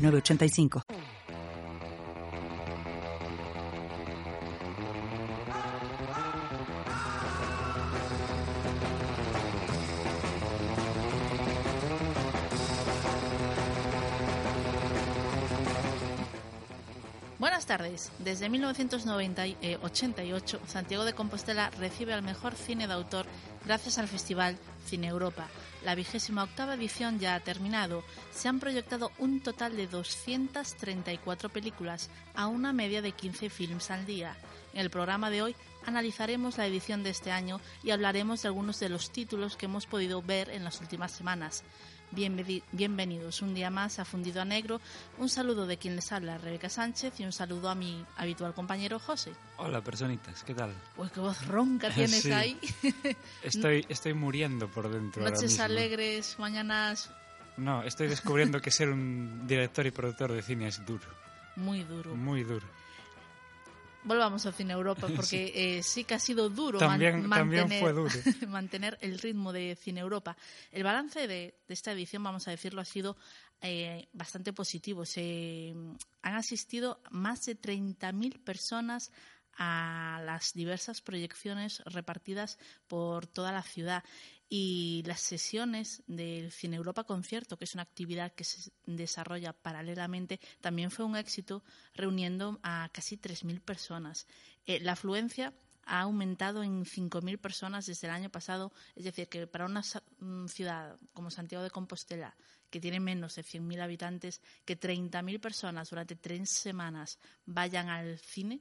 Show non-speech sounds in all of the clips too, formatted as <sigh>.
985. Buenas tardes. Desde 1988, Santiago de Compostela recibe al mejor cine de autor gracias al Festival Cine Europa. La vigésima octava edición ya ha terminado. Se han proyectado un total de 234 películas, a una media de 15 films al día. En el programa de hoy analizaremos la edición de este año y hablaremos de algunos de los títulos que hemos podido ver en las últimas semanas. Bienvenidos un día más a Fundido a Negro. Un saludo de quien les habla, Rebeca Sánchez, y un saludo a mi habitual compañero José. Hola, personitas, ¿qué tal? Pues qué voz ronca <laughs> tienes ahí. <laughs> estoy, estoy muriendo por dentro. Noches alegres, mañanas. No, estoy descubriendo que ser un director y productor de cine es duro. <laughs> Muy duro. Muy duro volvamos a Cine Europa, <laughs> porque eh, sí que ha sido duro, también, mantener, fue duro. <laughs> mantener el ritmo de Cine Europa. El balance de, esta edición, vamos a decirlo, ha sido eh, bastante positivo. Se han asistido más de 30.000 personas a las diversas proyecciones repartidas por toda la ciudad y las sesiones del Cine Europa Concierto, que es una actividad que se desarrolla paralelamente, también fue un éxito, reuniendo a casi 3.000 personas. Eh, la afluencia ha aumentado en 5.000 personas desde el año pasado, es decir, que para una ciudad como Santiago de Compostela, que tiene menos de 100.000 habitantes, que 30.000 personas durante tres semanas vayan al cine,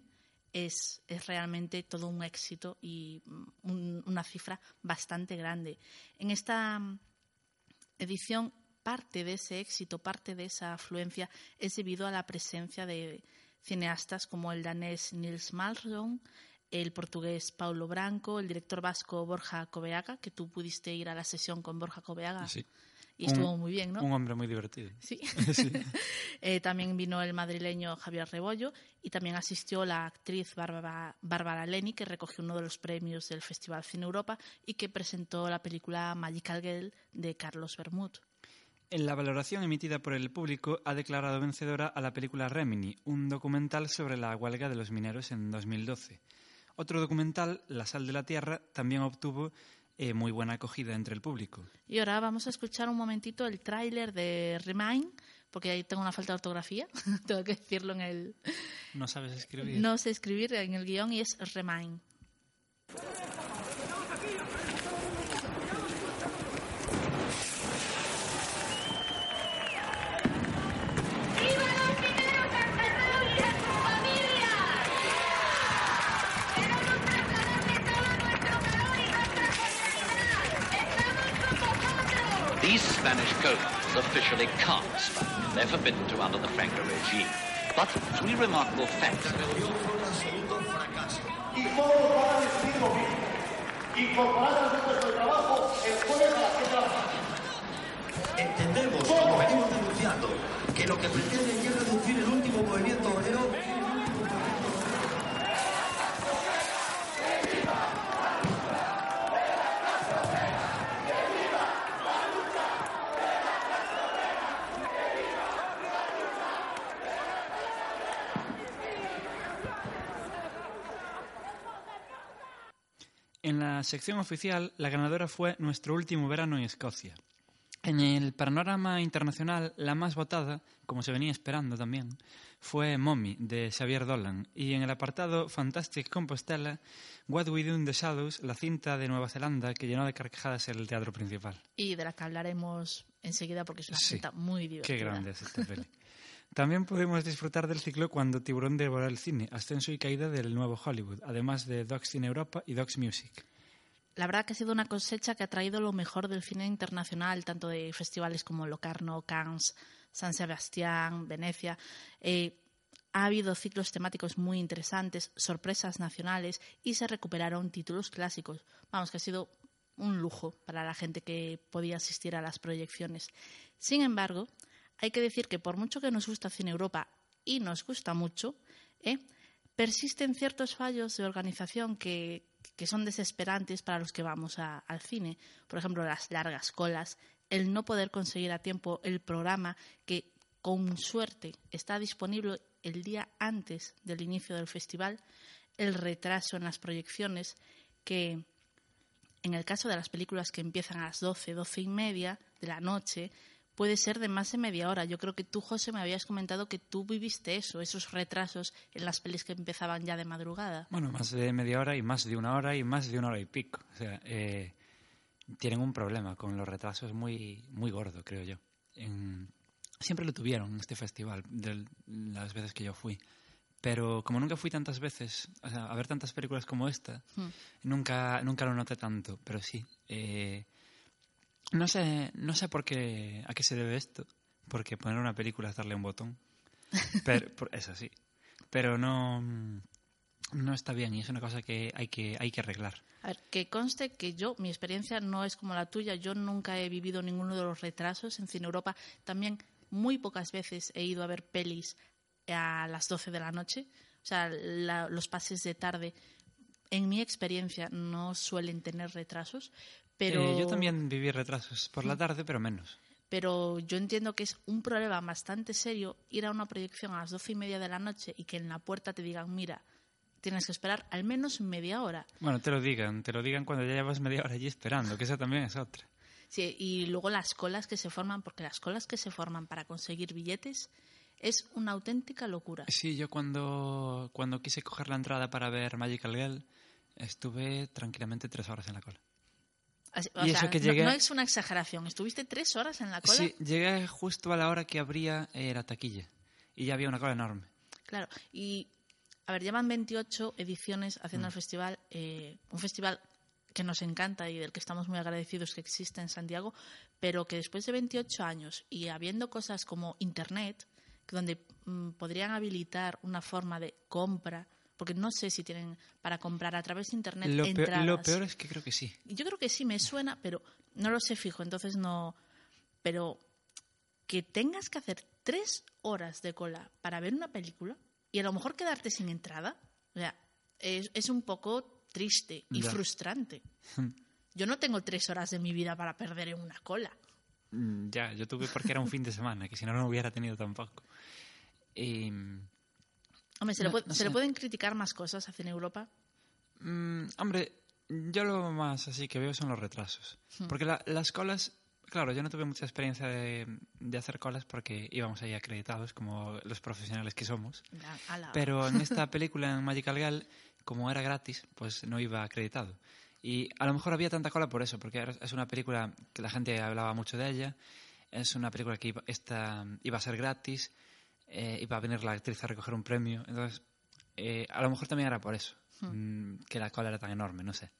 es, es realmente todo un éxito y una cifra bastante grande. En esta mm, edición, parte de ese éxito, parte de esa afluencia es debido a la presencia de cineastas como el danés Nils Malmström, el portugués Paulo Branco, el director vasco Borja Coveaga, que tú pudiste ir a la sesión con Borja Coveaga. Sí y estuvo muy bien, ¿no? Un hombre muy divertido. Sí. <laughs> <laughs> Eh, también vino el madrileño Javier Rebollo y también asistió la actriz Bárbara, Bárbara Leni, que recogió uno de los premios del Festival Cine Europa y que presentó la película Magical Girl de Carlos Bermud. En la valoración emitida por el público ha declarado vencedora a la película Remini, un documental sobre la huelga de los mineros en 2012. Otro documental, La sal de la tierra, también obtuvo eh, muy buena acogida entre el público. Y ahora vamos a escuchar un momentito el tráiler de Remind, porque ahí tengo una falta de ortografía, <laughs> tengo que decirlo en el... No sabes escribir. No sé escribir en el guion y es Remind. Spanish colonies officially can't strike. They're forbidden to under the Franco regime. But three remarkable facts. Entendemos, como venimos denunciando, que lo que pretenden es reducir el último la sección oficial, la ganadora fue Nuestro último verano en Escocia. En el panorama internacional, la más votada, como se venía esperando también, fue Mommy, de Xavier Dolan. Y en el apartado Fantastic Compostela, What We Do in the Shadows, la cinta de Nueva Zelanda que llenó de carcajadas el teatro principal. Y de la que hablaremos enseguida porque es una cinta muy divertida. Qué grande es esta peli. También pudimos disfrutar del ciclo cuando Tiburón devoró el cine, ascenso y caída del nuevo Hollywood, además de Docs Cine Europa y Docs Music. La verdad que ha sido una cosecha que ha traído lo mejor del cine internacional, tanto de festivales como Locarno, Cannes, San Sebastián, Venecia. Eh, ha habido ciclos temáticos muy interesantes, sorpresas nacionales y se recuperaron títulos clásicos. Vamos, que ha sido un lujo para la gente que podía asistir a las proyecciones. Sin embargo, hay que decir que por mucho que nos gusta Cine Europa y nos gusta mucho, ¿eh? persisten ciertos fallos de organización que, que son desesperantes para los que vamos al cine. Por ejemplo, las largas colas, el no poder conseguir a tiempo el programa que con suerte está disponible el día antes del inicio del festival, el retraso en las proyecciones, que en el caso de las películas que empiezan a las 12, 12 y media de la noche, puede ser de más de media hora. Yo creo que tú, José, me habías comentado que tú viviste eso, esos retrasos en las pelis que empezaban ya de madrugada. Bueno, más de media hora y más de una hora y más de una hora y pico. O sea, eh, tienen un problema con los retrasos muy, muy gordo, creo yo. siempre lo tuvieron en este festival, de las veces que yo fui. Pero como nunca fui tantas veces o sea, a ver tantas películas como esta, hmm. nunca, nunca lo noté tanto. Pero sí, eh, no sé, no sé por qué, a qué se debe esto, porque poner una película es darle un botón. <laughs> Pero, es así. Pero no, no está bien y es una cosa que hay que, hay que arreglar. A ver, que conste que yo, mi experiencia no es como la tuya. Yo nunca he vivido ninguno de los retrasos en Cine Europa. También muy pocas veces he ido a ver pelis a las 12 de la noche. O sea, los pases de tarde, en mi experiencia, no suelen tener retrasos. Pero... Eh, yo también viví retrasos por la tarde, pero menos. Pero yo entiendo que es un problema bastante serio ir a una proyección a las doce y media de la noche y que en la puerta te digan, mira, tienes que esperar al menos media hora. Bueno, te lo digan, te lo digan cuando ya llevas media hora allí esperando, que esa también es otra. Sí, y luego las colas que se forman, porque las colas que se forman para conseguir billetes es una auténtica locura. Sí, yo cuando, cuando quise coger la entrada para ver Magical Girl, estuve tranquilamente tres horas en la cola no, es una exageración. ¿Estuviste tres horas en la cola? Sí, llegué justo a la hora que abría eh, la taquilla. Y ya había una cola enorme. Claro. Y, a ver, llevan 28 ediciones haciendo el mm. festival. Eh, un festival que nos encanta y del que estamos muy agradecidos que existe en Santiago, pero que después de 28 años y habiendo cosas como Internet, donde mm, podrían habilitar una forma de compra porque no sé si tienen para comprar a través de internet lo entradas. Peor, lo peor es que creo que sí. Yo creo que sí me suena, pero no lo sé fijo, entonces no. Pero que tengas que hacer tres horas de cola para ver una película y a lo mejor quedarte sin entrada, o sea, es, un poco triste y frustrante. <laughs> Yo no tengo tres horas de mi vida para perder en una cola. Mm, ya, yo tuve porque era un fin de semana, que si no, no hubiera tenido tampoco. Y Hombre, ¿se, le, pueden criticar más cosas a Cine Europa? Mm, hombre, yo lo más así que veo son los retrasos. Hmm. Porque las colas, claro, yo no tuve mucha experiencia de, hacer colas porque íbamos ahí acreditados como los profesionales que somos. Pero en <laughs> esta película, en Magical Girl, como era gratis, pues no iba acreditado. Y a lo mejor había tanta cola por eso, porque es una película que la gente hablaba mucho de ella, es una película que iba, esta, iba a ser gratis eh, iba a venir la actriz a recoger un premio. Entonces, eh, a lo mejor también era por eso, hmm. mm, que la cola era tan enorme, no sé.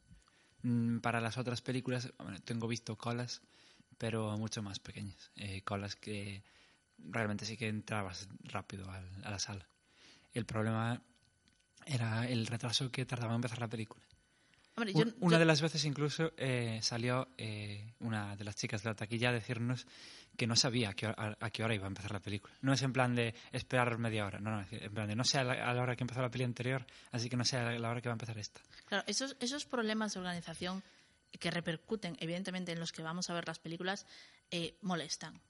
Mm, para las otras películas, bueno, tengo visto colas, pero mucho más pequeñas. Eh, colas que realmente sí que entrabas rápido a la sala. El problema era el retraso que tardaba en empezar la película. una de las veces incluso salió una de las chicas de la taquilla a decirnos que no sabía a qué, hora, iba a empezar la película. No es en plan de esperar media hora, no, no, en plan de no sé a la, hora que empezó la peli anterior, así que no sé a la hora que va a empezar esta. Claro, esos, esos problemas de organización que repercuten evidentemente en los que vamos a ver las películas eh, molestan.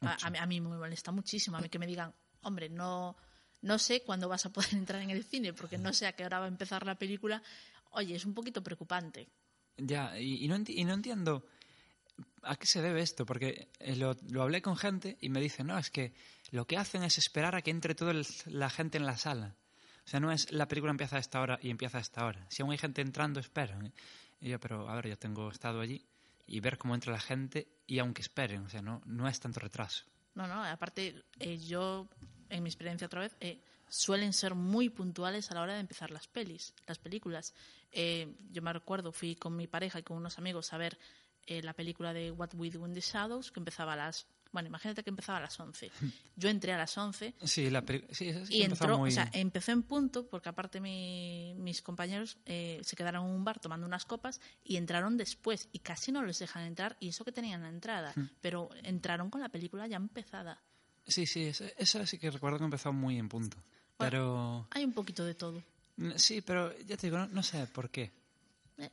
A, mí me molesta muchísimo, a mí que me digan, hombre, no, no sé cuándo vas a poder <laughs> entrar en el cine porque no sé a qué hora va a empezar la película. Oye, es un poquito preocupante. Ya, y, no, y no entiendo ¿a qué se debe esto? Porque eh, lo, hablé con gente y me dicen, no, es que lo que hacen es esperar a que entre toda la gente en la sala. O sea, no es la película empieza a esta hora y empieza a esta hora. Si aún hay gente entrando, esperan. Y yo, pero a ver, yo tengo estado allí y ver cómo entra la gente y aunque esperen, o sea, no, no es tanto retraso. No, no, aparte, eh, yo, en mi experiencia otra vez, eh, suelen ser muy puntuales a la hora de empezar las pelis, las películas. yo me recuerdo, fui con mi pareja y con unos amigos a ver eh, la película de What We Do in the Shadows, que empezaba a las Bueno, imagínate que empezaba a las 11. <laughs> Yo entré a las 11 Sí, la sí, sí y entró, muy... o sea, empezó en punto, porque aparte mi- mis compañeros eh, se quedaron en un bar tomando unas copas y entraron después y casi no les dejan entrar y eso que tenían la entrada, Hmm. pero entraron con la película ya empezada. Sí, sí, esa, esa sí que recuerdo que empezó muy en punto. Pero... Hay un poquito de todo. Mm, Sí, pero ya te digo, no, no sé por qué. Eh,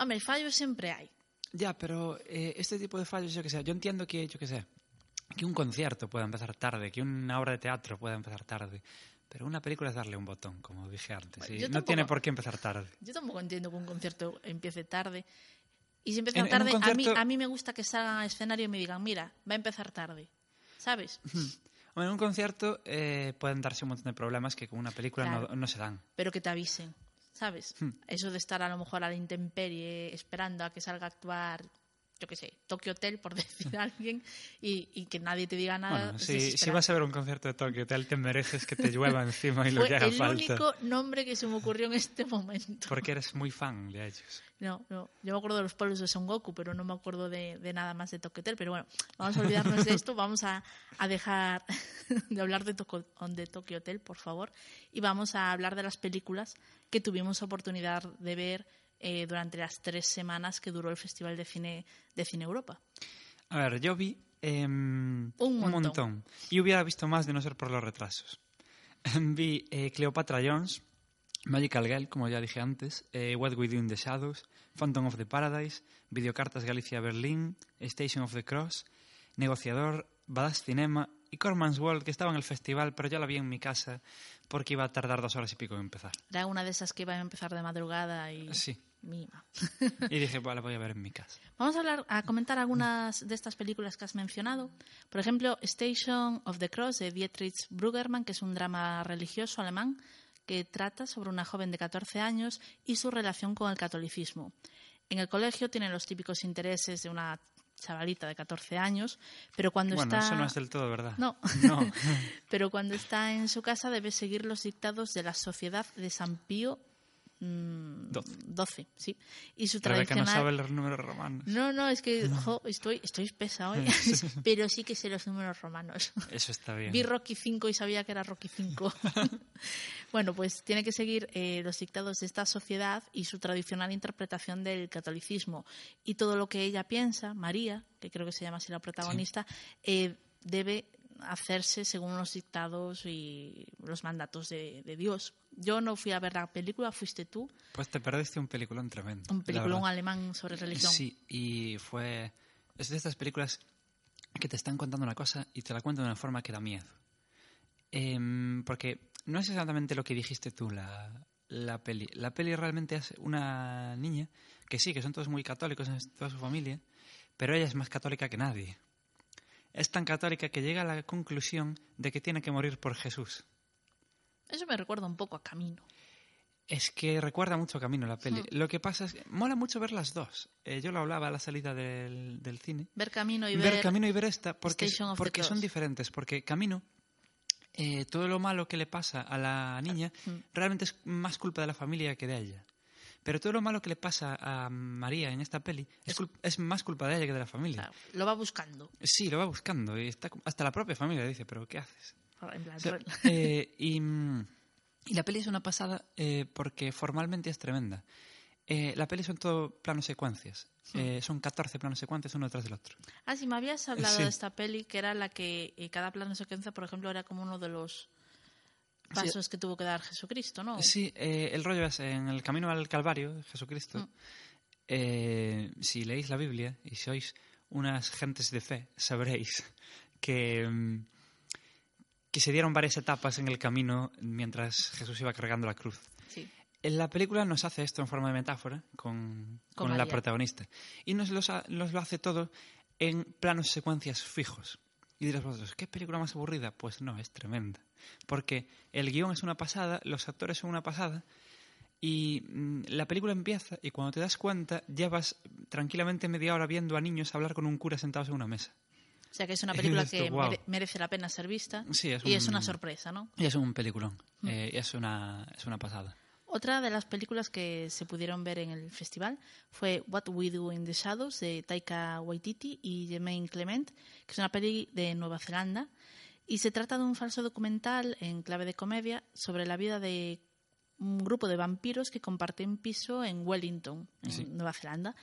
hombre, fallos siempre hay. Ya, pero eh, este tipo de fallos, yo que sé, yo entiendo que, yo que sé, que un concierto pueda empezar tarde, que una obra de teatro pueda empezar tarde, pero una película es darle un botón, como dije antes, Bueno, y yo no tampoco- tiene por qué empezar tarde. Yo tampoco entiendo que un concierto empiece tarde. Y si empieza En- en un tarde, a, mí, concierto- a mí me gusta que salgan al escenario y me digan, mira, va a empezar tarde. ¿Sabes? <laughs> Bueno, en un concierto eh, pueden darse un montón de problemas que con una película no, Claro. no se dan. Pero que te avisen. ¿Sabes? Hmm. Eso de estar a lo mejor a la intemperie esperando a que salga a actuar, yo qué sé, Tokyo Hotel, por <laughs> decir a alguien, y, y que nadie te diga nada. Bueno, si, si vas a ver un concierto de Tokio Hotel, te mereces que te llueva <laughs> encima y lo Fue que haga el falta. único nombre que se me ocurrió en este momento. Porque eres muy fan de ellos. No, no. Yo me acuerdo de los pueblos de Son Goku, pero no me acuerdo de, de nada más de Tokyo Hotel. Pero bueno, vamos a olvidarnos de esto. Vamos a, a dejar <laughs> de hablar de, de Tokyo Hotel, por favor. Y vamos a hablar de las películas que tuvimos oportunidad de ver eh, durante las tres semanas que duró el Festival de Cine de Cine Europa. A ver, yo vi em, Un montón. Y hubiera visto más de no ser por los retrasos. <laughs> vi eh, Cleopatra Jones, Magical Girl, como ya dije antes, eh, What We Do in the Shadows, Phantom of the Paradise, Videocartas Galicia Berlín, Station of the Cross, Negociador, Badass Cinema y Corman's World, que estaba en el festival, pero yo la vi en mi casa porque iba a tardar dos horas y pico en empezar. Era una de esas que iba a empezar de madrugada y... Sí. Mima. <laughs> Y dije, la voy a ver en mi casa. Vamos a hablar, a comentar algunas de estas películas que has mencionado. Por ejemplo, Station of the Cross de Dietrich Bruggermann, que es un drama religioso alemán que trata sobre una joven de 14 años y su relación con el catolicismo. En el colegio tiene los típicos intereses de una chavalita de 14 años, pero cuando Bueno, está eso no es del todo verdad. No. No. <laughs> pero cuando está en su casa debe seguir los dictados de la Sociedad de San Pío mm, Doce. 12, sí. Y su Rebeca no sabe los números romanos. no, no, es que jo, estoy, estoy pesa hoy, <laughs> pero sí que sé los números romanos. Eso está bien. Vi Rocky 5 y sabía que era Rocky 5. <laughs> bueno, pues tiene que seguir eh, los dictados de esta sociedad y su tradicional interpretación del catolicismo. Y todo lo que ella piensa, María, que creo que se llama así la protagonista, eh, debe hacerse según los dictados y los mandatos de, de Dios. Yo no fui a ver la película, fuiste tú, Pues te perdiste un peliculón tremendo. un peliculón alemán sobre religión. Sí, y fue... Es de estas películas que te están contando una cosa y te la cuentan de una forma que da miedo. Em, porque no es exactamente lo que dijiste tú, la, la peli. La peli realmente es una niña que sí, que son todos muy católicos, es toda su familia, pero ella es más católica que nadie. Es tan católica que llega a la conclusión de que tiene que morir por Jesús. Eso me recuerda un poco a Camino. Es que recuerda mucho Camino la peli. Lo que pasa es que mola mucho ver las dos. Eh, yo lo hablaba a la salida del, del cine. Ver Camino y ver, ver, Camino y ver esta porque, porque son diferentes. Porque Camino, eh, todo lo malo que le pasa a la niña realmente es más culpa de la familia que de ella. Pero todo lo malo que le pasa a María en esta peli es, es más culpa de ella que de la familia. Claro, lo va buscando. Sí, lo va buscando. Y está, hasta la propia familia dice, ¿pero qué haces? En plan, O sea, eh, <laughs> y, y la peli es una pasada eh, porque formalmente es tremenda. Eh, la peli son todo planos secuencias. Eh, son 14 planos secuencias uno detrás del otro. Ah, sí, me habías hablado Sí. de esta peli, que era la que cada plano secuencia, por ejemplo, era como uno de los pasos que tuvo que dar Jesucristo, ¿no? Sí, eh, el rollo es en el camino al Calvario, Jesucristo. Mm. eh, si leéis la Biblia y sois unas gentes de fe, sabréis que, mm, que se dieron varias etapas en el camino mientras Jesús iba cargando la cruz. Sí. En la película nos hace esto en forma de metáfora con, Con con la protagonista. Y nos, los ha- nos lo hace todo en planos secuencias fijos. Y diréis vosotros, ¿qué película más aburrida? Pues no, es tremenda. Porque el guion es una pasada, los actores son una pasada, y mm, la película empieza y cuando te das cuenta llevas tranquilamente media hora viendo a niños hablar con un cura sentados en una mesa. O sea que es una <laughs> película Esto, que merece la pena ser vista Sí, es y es un- una sorpresa, ¿no? Y es un peliculón, Mm. eh, es, una, es una pasada. Otra de las películas que se pudieron ver en el festival fue What We Do in the Shadows de Taika Waititi y Jermaine Clement, que es una peli de Nueva Zelanda y se trata de un falso documental en clave de comedia sobre la vida de un grupo de vampiros que comparten piso en Wellington, en Nueva Zelanda,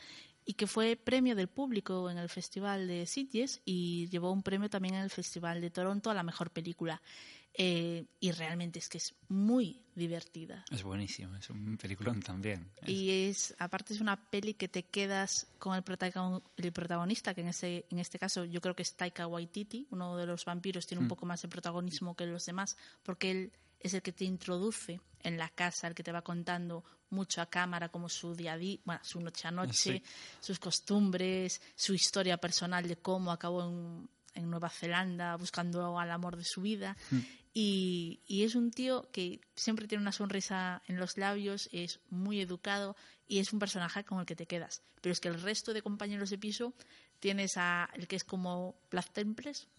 y que fue premio del público en el Festival de Sitges y llevó un premio también en el Festival de Toronto a la mejor película. Eh, y realmente es que es muy divertida. Es buenísimo, es un peliculón también. Y es, aparte es una peli que te quedas con el, protagonista, que en este, en este caso yo creo que es Taika Waititi, uno de los vampiros, tiene un mm. poco más de protagonismo que los demás, porque él es el que te introduce en la casa, el que te va contando mucho a cámara como su día a día, bueno, su noche a noche, sus costumbres, su historia personal de cómo acabó en, en Nueva Zelanda buscando al amor de su vida. Mm. Y, es un tío que siempre tiene una sonrisa en los labios, es muy educado y es un personaje con el que te quedas. Pero es que el resto de compañeros de piso tienes a el que es como Plath Temples,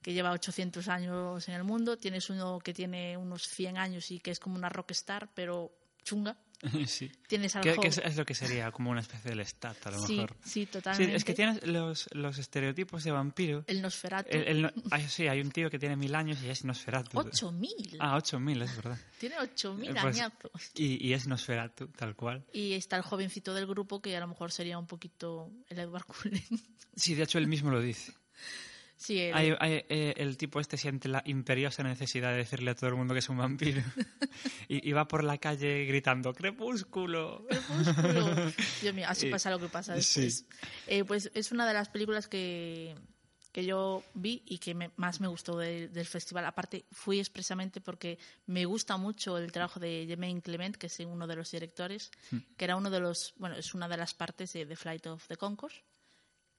que lleva 800 años en el mundo, tienes uno que tiene unos 100 años y que es como una rockstar, pero chunga. <laughs> Sí. Tienes ¿Qué, es, lo que sería como una especie del stat, a lo mejor? Sí, totalmente. es que tienes los, los estereotipos de vampiro. El Nosferatu. sí, hay un tío que tiene mil años y es Nosferatu. ¿8.000? Ah, 8.000, es verdad. Tiene 8.000 eh, pues, añazos. Y, y, es Nosferatu, tal cual. Y está el jovencito del grupo que a lo mejor sería un poquito el Edward Cullen. Sí, de hecho él mismo lo dice. <laughs> Eh, el tipo este siente la imperiosa necesidad de decirle a todo el mundo que es un vampiro. <laughs> y, va por la calle gritando, ¡Crepúsculo! ¡Crepúsculo! <laughs> Dios mío, así pasa lo que pasa después. Eh, pues es una de las películas que, que yo vi y que más me gustó del festival. Aparte, fui expresamente porque me gusta mucho el trabajo de Jermaine Clement, que es uno de los directores, hmm. que era uno de los, bueno, es una de las partes de The Flight of the Concourse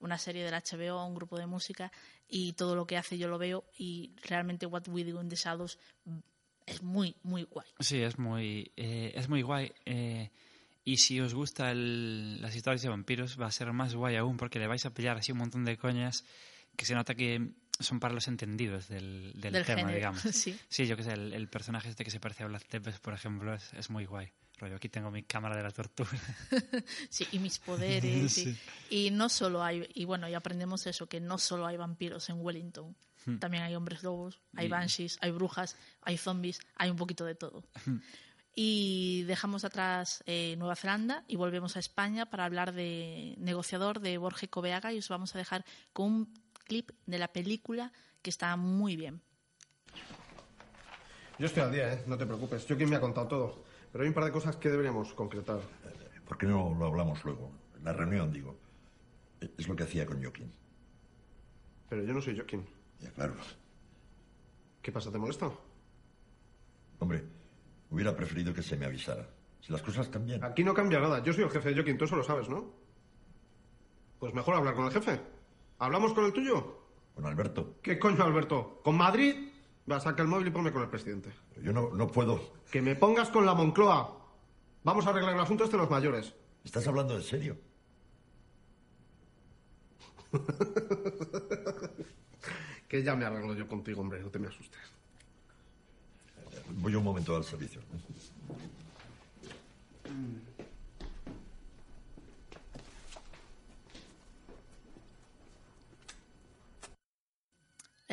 una serie del HBO, un grupo de música, y todo lo que hace yo lo veo y realmente What We Do in the Shadows es muy, muy guay. Sí, es muy, eh, es muy guay. Eh, y si os gustan las historias de vampiros, va a ser más guay aún porque le vais a pillar así un montón de coñas que se nota que son para los entendidos del, del, tema, digamos. <laughs> Sí. sí, yo que sé, el, personaje este que se parece a Vlad Tepes, por ejemplo, es, es muy guay aquí tengo mi cámara de la tortura. <laughs> sí, y mis poderes. <laughs> Y, no solo hay, y bueno, y aprendemos eso, que no solo hay vampiros en Wellington. Hmm. También hay hombres lobos, hay banshees, hay brujas, hay zombies, hay un poquito de todo. Hmm. Y dejamos atrás eh, Nueva Zelanda y volvemos a España para hablar de Negociador de Borge Coveaga y os vamos a dejar con un clip de la película que está muy bien. Yo estoy al día, ¿eh? no te preocupes. Yo quien me ha contado todo. Pero hay un par de cosas que deberíamos concretar. ¿Por qué no lo hablamos luego? En la reunión, digo. Es lo que hacía con Joaquín. Pero yo no soy Joaquín. Ya, claro. ¿Qué pasa? ¿Te molesta? Hombre, hubiera preferido que se me avisara. Si las cosas cambian. Aquí no cambia nada. Yo soy el jefe de Joaquín, tú eso lo sabes, ¿no? Pues mejor hablar con el jefe. ¿Hablamos con el tuyo? Con Alberto. ¿Qué coño, Alberto? ¿Con Madrid? Va, saca el móvil y ponme con el presidente. Yo no, no puedo. Que me pongas con la Moncloa. Vamos a arreglar el asunto este de los mayores. ¿Estás hablando en serio? <laughs> que ya me arreglo yo contigo, hombre, no te me asustes. Voy un momento al servicio.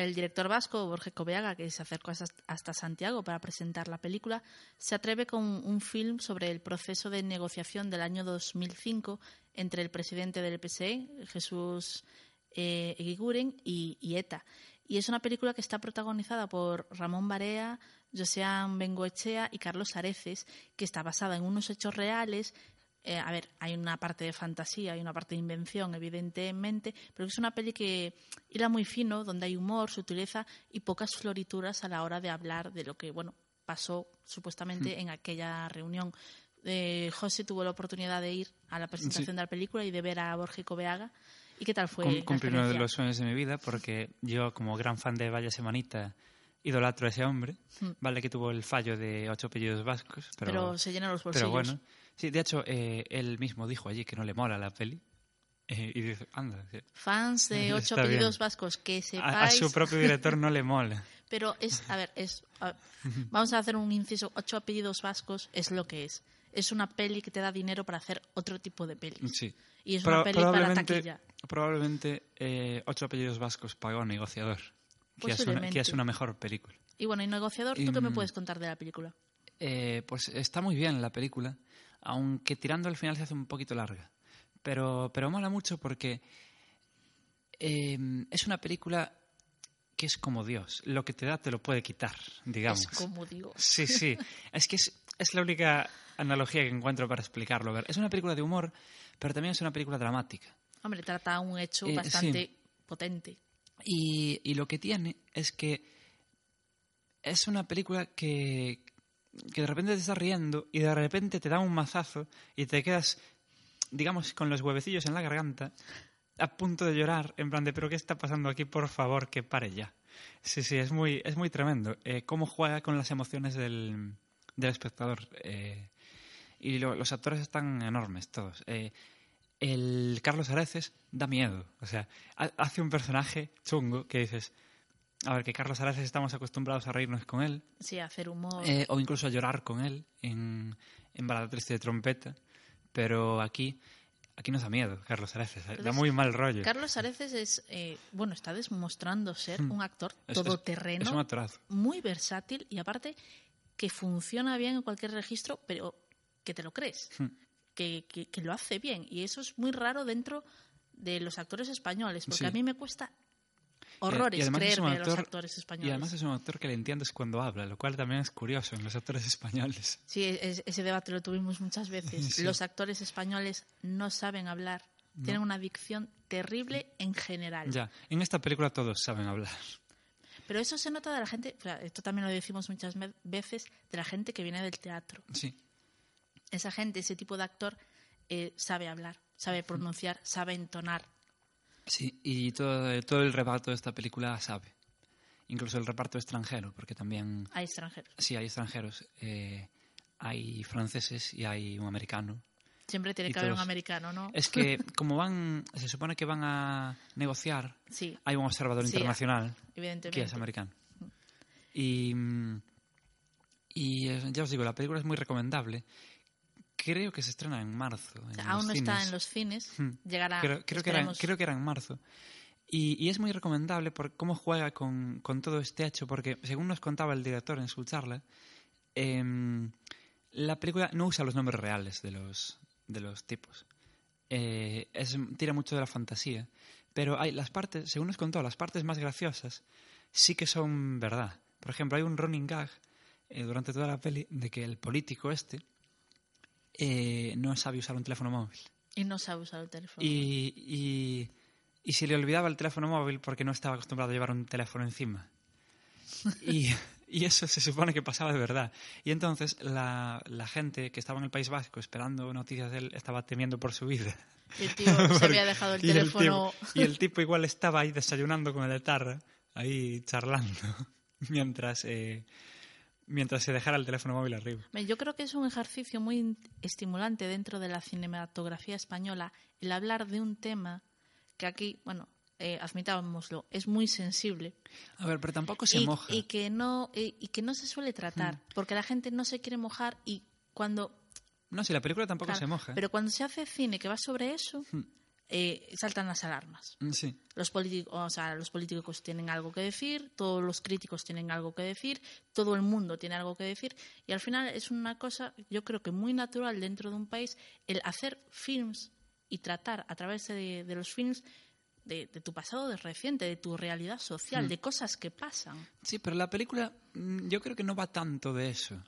El director vasco, Borges Coveaga, que se acercó hasta Santiago para presentar la película, se atreve con un film sobre el proceso de negociación del año 2005 entre el presidente del PSE, Jesús eh, Eguiguren, y, ETA. Y es una película que está protagonizada por Ramón Barea, Josean Bengoechea y Carlos Areces, que está basada en unos hechos reales eh, a ver, hay una parte de fantasía, hay una parte de invención, evidentemente, pero es una peli que irá muy fino, donde hay humor, sutileza y pocas florituras a la hora de hablar de lo que, bueno, pasó supuestamente hmm. en aquella reunión. Eh, José tuvo la oportunidad de ir a la presentación de la película y de ver a Borges Coveaga. ¿Y qué tal fue? Cumplí uno de los sueños de mi vida porque yo, como gran fan de Vaya Semanita, idolatro a ese hombre. Hmm. Vale que tuvo el fallo de ocho apellidos vascos, pero, se llenan los bolsillos. Pero bueno, Sí, de hecho, eh, él mismo dijo allí que no le mola la peli. Eh, y dice, anda. sí. Fans de <laughs> ocho apellidos vascos, que A, a sepáis... su propio <laughs> director no le mola. Pero es, a ver, es, a- <laughs> vamos a hacer un inciso. Ocho apellidos vascos es lo que es. Es una peli que te da dinero para hacer otro tipo de pelis. Sí. Y es Pro- una peli para taquilla. probablemente eh, Ocho apellidos vascos pagó Negociador, que es, una, Posiblemente. que es una mejor película. Y bueno, y negociador, ¿tú qué me Em, puedes contar de la película? Eh, pues está muy bien la película, aunque tirando al final se hace un poquito larga. Pero, pero mola mucho porque eh, es una película que es como Dios. Lo que te da te lo puede quitar, digamos. Es como digo. Sí, sí. Es que es, es la única analogía que encuentro para explicarlo. Ver, Es una película de humor, pero también es una película dramática. Hombre, trata un hecho Eh, bastante sí. potente. Y, y lo que tiene es que es una película que, que de repente te estás riendo y de repente te da un mazazo y te quedas, digamos, con los huevecillos en la garganta, a punto de llorar, en plan de, pero ¿qué está pasando aquí? Por favor, que pare ya. Sí, sí, es muy, es muy tremendo. Eh, cómo juega con las emociones del, del espectador. Eh, y lo- los actores están enormes, todos. Eh, el Carlos Areces da miedo. O sea, ha- hace un personaje chungo que dices, a ver, que Carlos Areces estamos acostumbrados a reírnos con él, Sí, hacer humor. eh, o incluso a llorar con él en, en Balada Triste de Trompeta, pero aquí, aquí nos da miedo Carlos Areces, eh, da Entonces, muy mal rollo. Carlos Areces es, eh, bueno, está demostrando ser Hmm. un actor Es- es- todoterreno, es un actorazo. muy versátil y aparte que funciona bien en cualquier registro, pero que te lo crees, Hmm. que, que- que lo hace bien. Y eso es muy raro dentro de los actores españoles, porque Sí. a mí me cuesta horrores y además es un creerme a los actor- actores españoles. Y además es un actor que le entiendes cuando habla, lo cual también es curioso en los actores españoles. Sí, es- ese debate lo tuvimos muchas veces. <laughs> Sí. Los actores españoles no saben hablar, tienen una dicción terrible en general. Ya, en esta película todos saben hablar. Pero eso se nota de la gente, esto también lo decimos muchas veces, de la gente que viene del teatro. Sí. Esa gente, ese tipo de actor, eh, sabe hablar, sabe pronunciar, sabe entonar. Sí, y todo, todo el reparto de esta película sabe. Incluso el reparto extranjero, porque también Hay extranjeros. sí hay extranjeros. eh, hay franceses y hay un americano. Siempre tiene que haber un americano, ¿no? Es que <laughs> como van, se supone que van a negociar, Sí, hay un observador Sí, internacional evidentemente. que es americano. Y, mm, y eh, ya os digo, la película es muy recomendable. Creo que se estrena en marzo. En aún no está en los cines, Hmm. llegará. Creo, creo que era, creo que era en marzo. Y, y es muy recomendable por cómo juega con, con todo este hecho, porque según nos contaba el director en su charla, em, la película no usa los nombres reales de los, de los tipos. Eh, es, tira mucho de la fantasía. Pero hay las partes, según nos contó, las partes más graciosas sí que son verdad. Por ejemplo, hay un running gag eh, durante toda la peli de que el político este eh, no sabe usar un teléfono móvil. Y no sabe usar el teléfono. Y, y, y se le olvidaba el teléfono móvil porque no estaba acostumbrado a llevar un teléfono encima. Y, y eso se supone que pasaba de verdad. Y entonces la, la gente que estaba en el País Vasco esperando noticias de él estaba temiendo por su vida. Y el tío se <laughs> había dejado el teléfono. tipo, y el tipo igual estaba ahí desayunando con el etarra, ahí charlando, <laughs> mientras, eh, mientras se dejara el teléfono móvil arriba. Yo creo que es un ejercicio muy estimulante dentro de la cinematografía española el hablar de un tema que aquí, bueno, eh, admitámoslo, es muy sensible A ver, pero tampoco se y, moja. y que no y, y que no se suele tratar porque la gente no se quiere mojar y cuando No, si la película tampoco claro, se moja. pero cuando se hace cine que va sobre eso Hmm. Eh, saltan las alarmas Mm, Sí. los políticos, o sea, los políticos tienen algo que decir, todos los críticos tienen algo que decir, todo el mundo tiene algo que decir y al final es una cosa, yo creo que muy natural dentro de un país el hacer films y tratar a través de, de los films de, de tu pasado de reciente, de tu realidad social, de cosas que pasan. Sí, pero la película mm, yo creo que no va tanto de eso.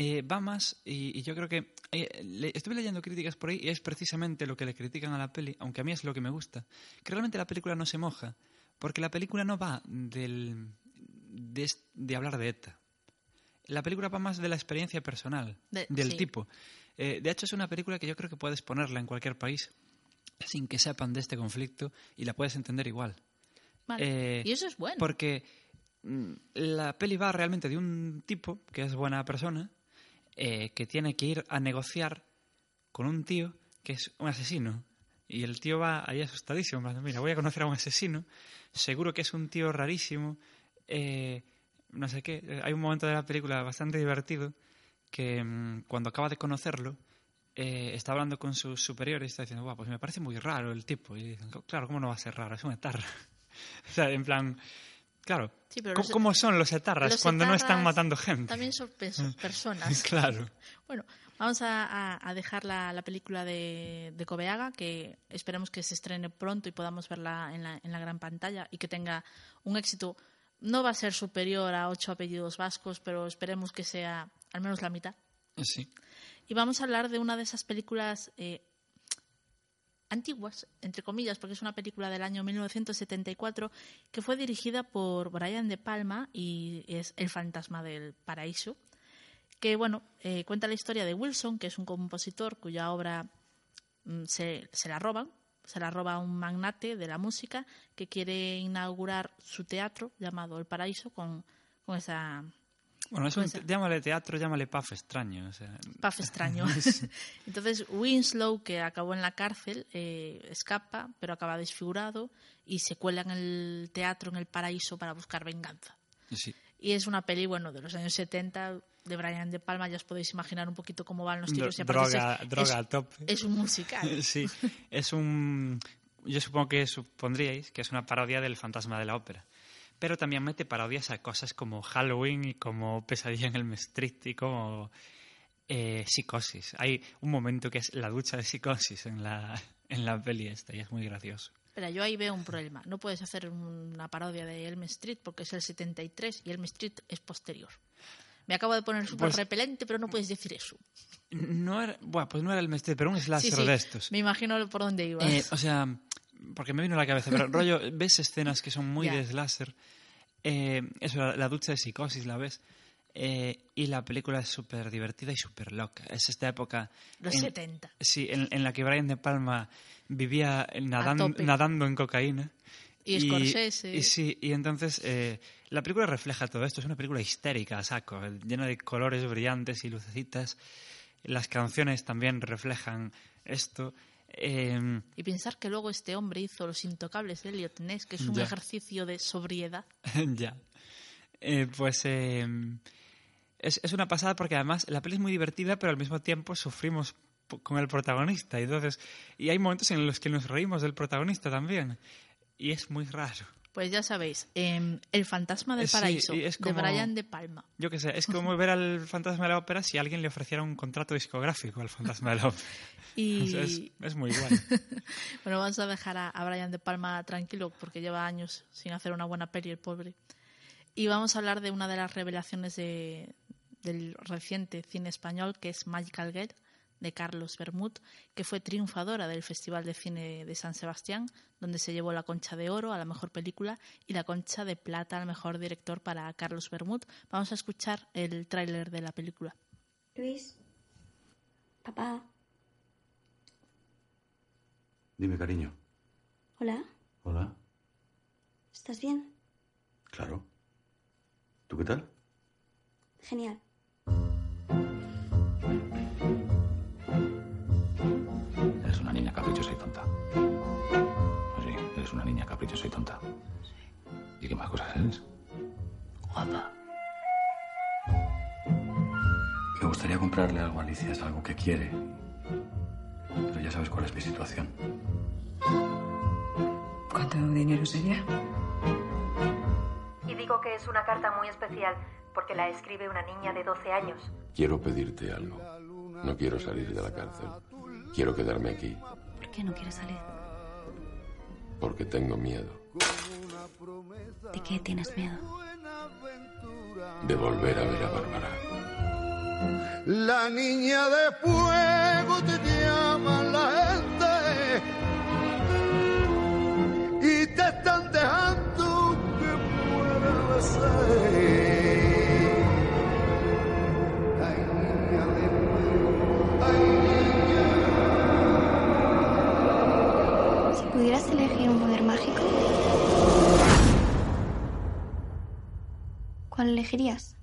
Eh, va más, y, y yo creo que... eh, le- estuve leyendo críticas por ahí y es precisamente lo que le critican a la peli, aunque a mí es lo que me gusta, que realmente la película no se moja, porque la película no va del, de, hablar de ETA. La película va más de la experiencia personal De- del sí. tipo. Eh, de hecho, es una película que yo creo que puedes ponerla en cualquier país sin que sepan de este conflicto y la puedes entender igual. Vale. Y eso es bueno. Porque mm, la peli va realmente de un tipo que es buena persona, eh, que tiene que ir a negociar con un tío que es un asesino. Y el tío va ahí asustadísimo, mira, voy a conocer a un asesino, seguro que es un tío rarísimo, eh, no sé qué. Eh, Hay un momento de la película bastante divertido que mm, cuando acaba de conocerlo, está hablando con sus superiores y está diciendo, "Buah, pues me parece muy raro el tipo. Y dicen, claro, ¿cómo no va a ser raro? Es un etarra. <laughs> o sea, en plan, claro, Sí, pero ¿cómo, los- cómo son los etarras Los cuando no están matando gente? También son pers- personas. <laughs> claro. Bueno, vamos a, a- a dejar la, la película de, de Cobeaga, que esperemos que se estrene pronto y podamos verla en la, en la gran pantalla y que tenga un éxito. No va a ser superior a ocho apellidos vascos, pero esperemos que sea al menos la mitad. Sí. Y vamos a hablar de una de esas películas eh, antiguas, entre comillas, porque es una película del año 1974 que fue dirigida por Brian De Palma y es El fantasma del paraíso, que bueno, eh, cuenta la historia de Wilson, que es un compositor cuya obra mm, se, se la roban, se la roba un magnate de la música que quiere inaugurar su teatro llamado El Paraíso con, con esa Bueno, es un, llámale teatro, llámale paf extraño. O sea, Puff extraño. <laughs> <laughs> Entonces Winslow, que acabó en la cárcel, eh, escapa, pero acaba desfigurado y se cuela en el teatro, en el paraíso, para buscar venganza. sí. Y es una peli, bueno, de los años 70 de Brian De Palma, ya os podéis imaginar un poquito cómo van los tiros. y droga, es, droga es- a tope. es un musical. <laughs> Sí, es un... Yo supongo que supondríais que es una parodia del fantasma de la ópera. Pero también mete parodias a cosas como Halloween y como Pesadilla en el Street y como eh, Psicosis. Hay un momento que es la ducha de Psicosis en la, en la peli esta y es muy gracioso. Pero yo ahí veo un problema. No puedes hacer una parodia de Elm Street porque es el 73 y Elm Street es posterior. Me acabo de poner súper Pues- repelente, pero no puedes decir eso. No era, bueno, pues no era el Street, pero un slasher Sí, sí, de estos. Me imagino por dónde ibas. Eh, o sea, porque me vino a la cabeza, pero rollo, ves escenas que son muy Ya. de slasher. Eh, eso, la, la ducha de psicosis, la ves. Eh, y la película es súper divertida y súper loca. Es esta época. Los en- 70. Sí, en, en la que Brian De Palma vivía nadando, nadando en cocaína. Y Scorsese. Y, sí, y entonces eh, la película refleja todo esto. Es una película histérica, a saco, eh, llena de colores brillantes y lucecitas. Las canciones también reflejan esto. Eh, Y pensar que luego este hombre hizo Los Intocables de Elliot Ness, que es un Ya. ejercicio de sobriedad. <laughs> ya. Eh, pues eh, es, es una pasada porque además la peli es muy divertida, pero al mismo tiempo sufrimos con el protagonista. Y, entonces, y hay momentos en los que nos reímos del protagonista también. Y es muy raro. Pues ya sabéis, em, El fantasma del Sí, paraíso, es de Brian De Palma. Yo qué sé, es como ver al fantasma de la ópera si alguien le ofreciera un contrato discográfico al fantasma de la ópera. <laughs> Y <laughs> O sea, es, es muy guay. <laughs> bueno, vamos a dejar a, a Brian De Palma tranquilo porque lleva años sin hacer una buena peli, el pobre. Y vamos a hablar de una de las revelaciones de- del reciente cine español, que es Magical Girl, de Carlos Bermud, que fue triunfadora del Festival de Cine de San Sebastián, donde se llevó la concha de oro a la mejor película y la concha de plata al mejor director para Carlos Bermud. Vamos a escuchar el tráiler de la película. Luis. Papá. Dime, cariño. Hola. Hola. ¿Estás bien? Claro. ¿Tú qué tal? Genial. Una niña caprichosa y tonta. ¿Y qué más cosas eres? Guapa. Me gustaría comprarle algo a Alicia, es algo que quiere. Pero ya sabes cuál es mi situación. ¿Cuánto dinero sería? Y digo que es una carta muy especial porque la escribe una niña de 12 años. Quiero pedirte algo. No quiero salir de la cárcel. Quiero quedarme aquí ¿Por qué no quieres salir? Porque tengo miedo ¿De qué tienes miedo? de volver a ver a Bárbara. La niña de fuego te llama la gente y te están dejando que pueda ser. Ay, niña de fuego, ay, Si pudieras poder ¿cuál elegirías?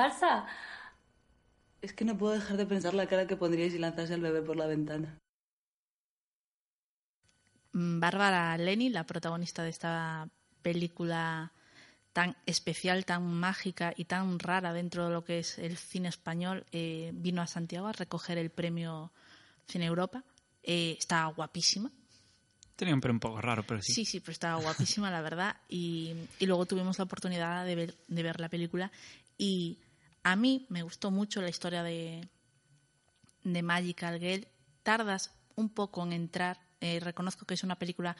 Pasa? Es que no puedo dejar de pensar la cara que pondríais si lanzase al bebé por la ventana. Mm, Bárbara Leni, la protagonista de esta película tan especial, tan mágica y tan rara dentro de lo que es el cine español, eh, vino a Santiago a recoger el premio Cine Europa. Eh, está guapísima. Tenía un pelo un poco raro, pero sí. Sí, sí, pero estaba guapísima, la verdad. Y, y luego tuvimos la oportunidad de ver, de ver la película. Y a mí me gustó mucho la historia de, de Magical Girl. Tardas un poco en entrar. Eh, reconozco que es una película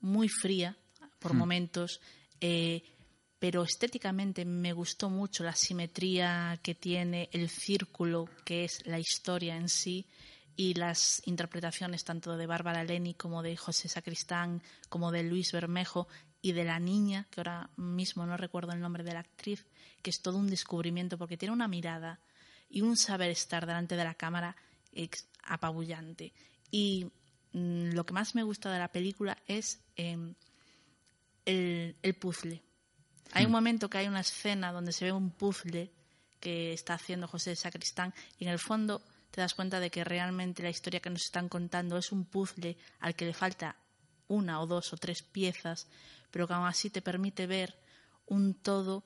muy fría por Hmm. momentos, eh, pero estéticamente me gustó mucho la simetría que tiene el círculo, que es la historia en sí, y las interpretaciones tanto de Bárbara Leni como de José Sacristán, como de Luis Bermejo y de la niña, que ahora mismo no recuerdo el nombre de la actriz, que es todo un descubrimiento porque tiene una mirada y un saber estar delante de la cámara ex- apabullante. Y mm, lo que más me gusta de la película es em, el, el puzzle. Hay un Hmm. momento que hay una escena donde se ve un puzzle que está haciendo José Sacristán y en el fondo te das cuenta de que realmente la historia que nos están contando es un puzzle al que le falta una o dos o tres piezas, pero que aún así te permite ver un todo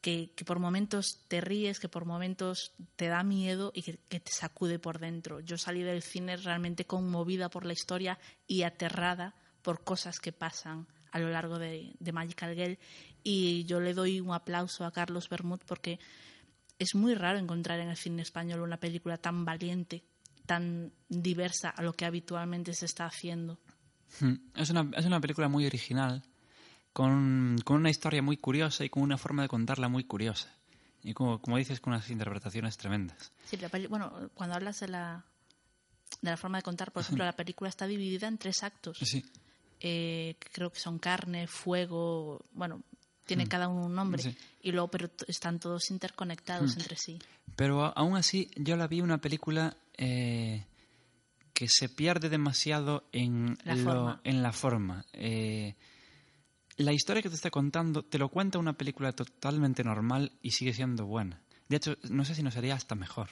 que, por momentos te ríes, que por momentos te da miedo y que, te sacude por dentro. Yo salí del cine realmente conmovida por la historia y aterrada por cosas que pasan a lo largo de, de Magical Girl y yo le doy un aplauso a Carlos Bermud porque es muy raro encontrar en el cine español una película tan valiente, tan diversa a lo que habitualmente se está haciendo. Hmm. Es una, es una película muy original, con, con una historia muy curiosa y con una forma de contarla muy curiosa. Y como, como dices, con unas interpretaciones tremendas. Sí, la peli- bueno, cuando hablas de la, de la forma de contar, por ejemplo, la película está dividida en tres actos. Sí. Eh, creo que son carne, fuego, bueno, tiene Mm. cada uno un nombre. Sí. Y luego, pero están todos interconectados Mm. entre sí. Pero aún así, yo la vi una película eh, que se pierde demasiado en La lo- forma. En la forma. Eh, la historia que te está contando te lo cuenta una película totalmente normal y sigue siendo buena. De hecho, no sé si no sería hasta mejor.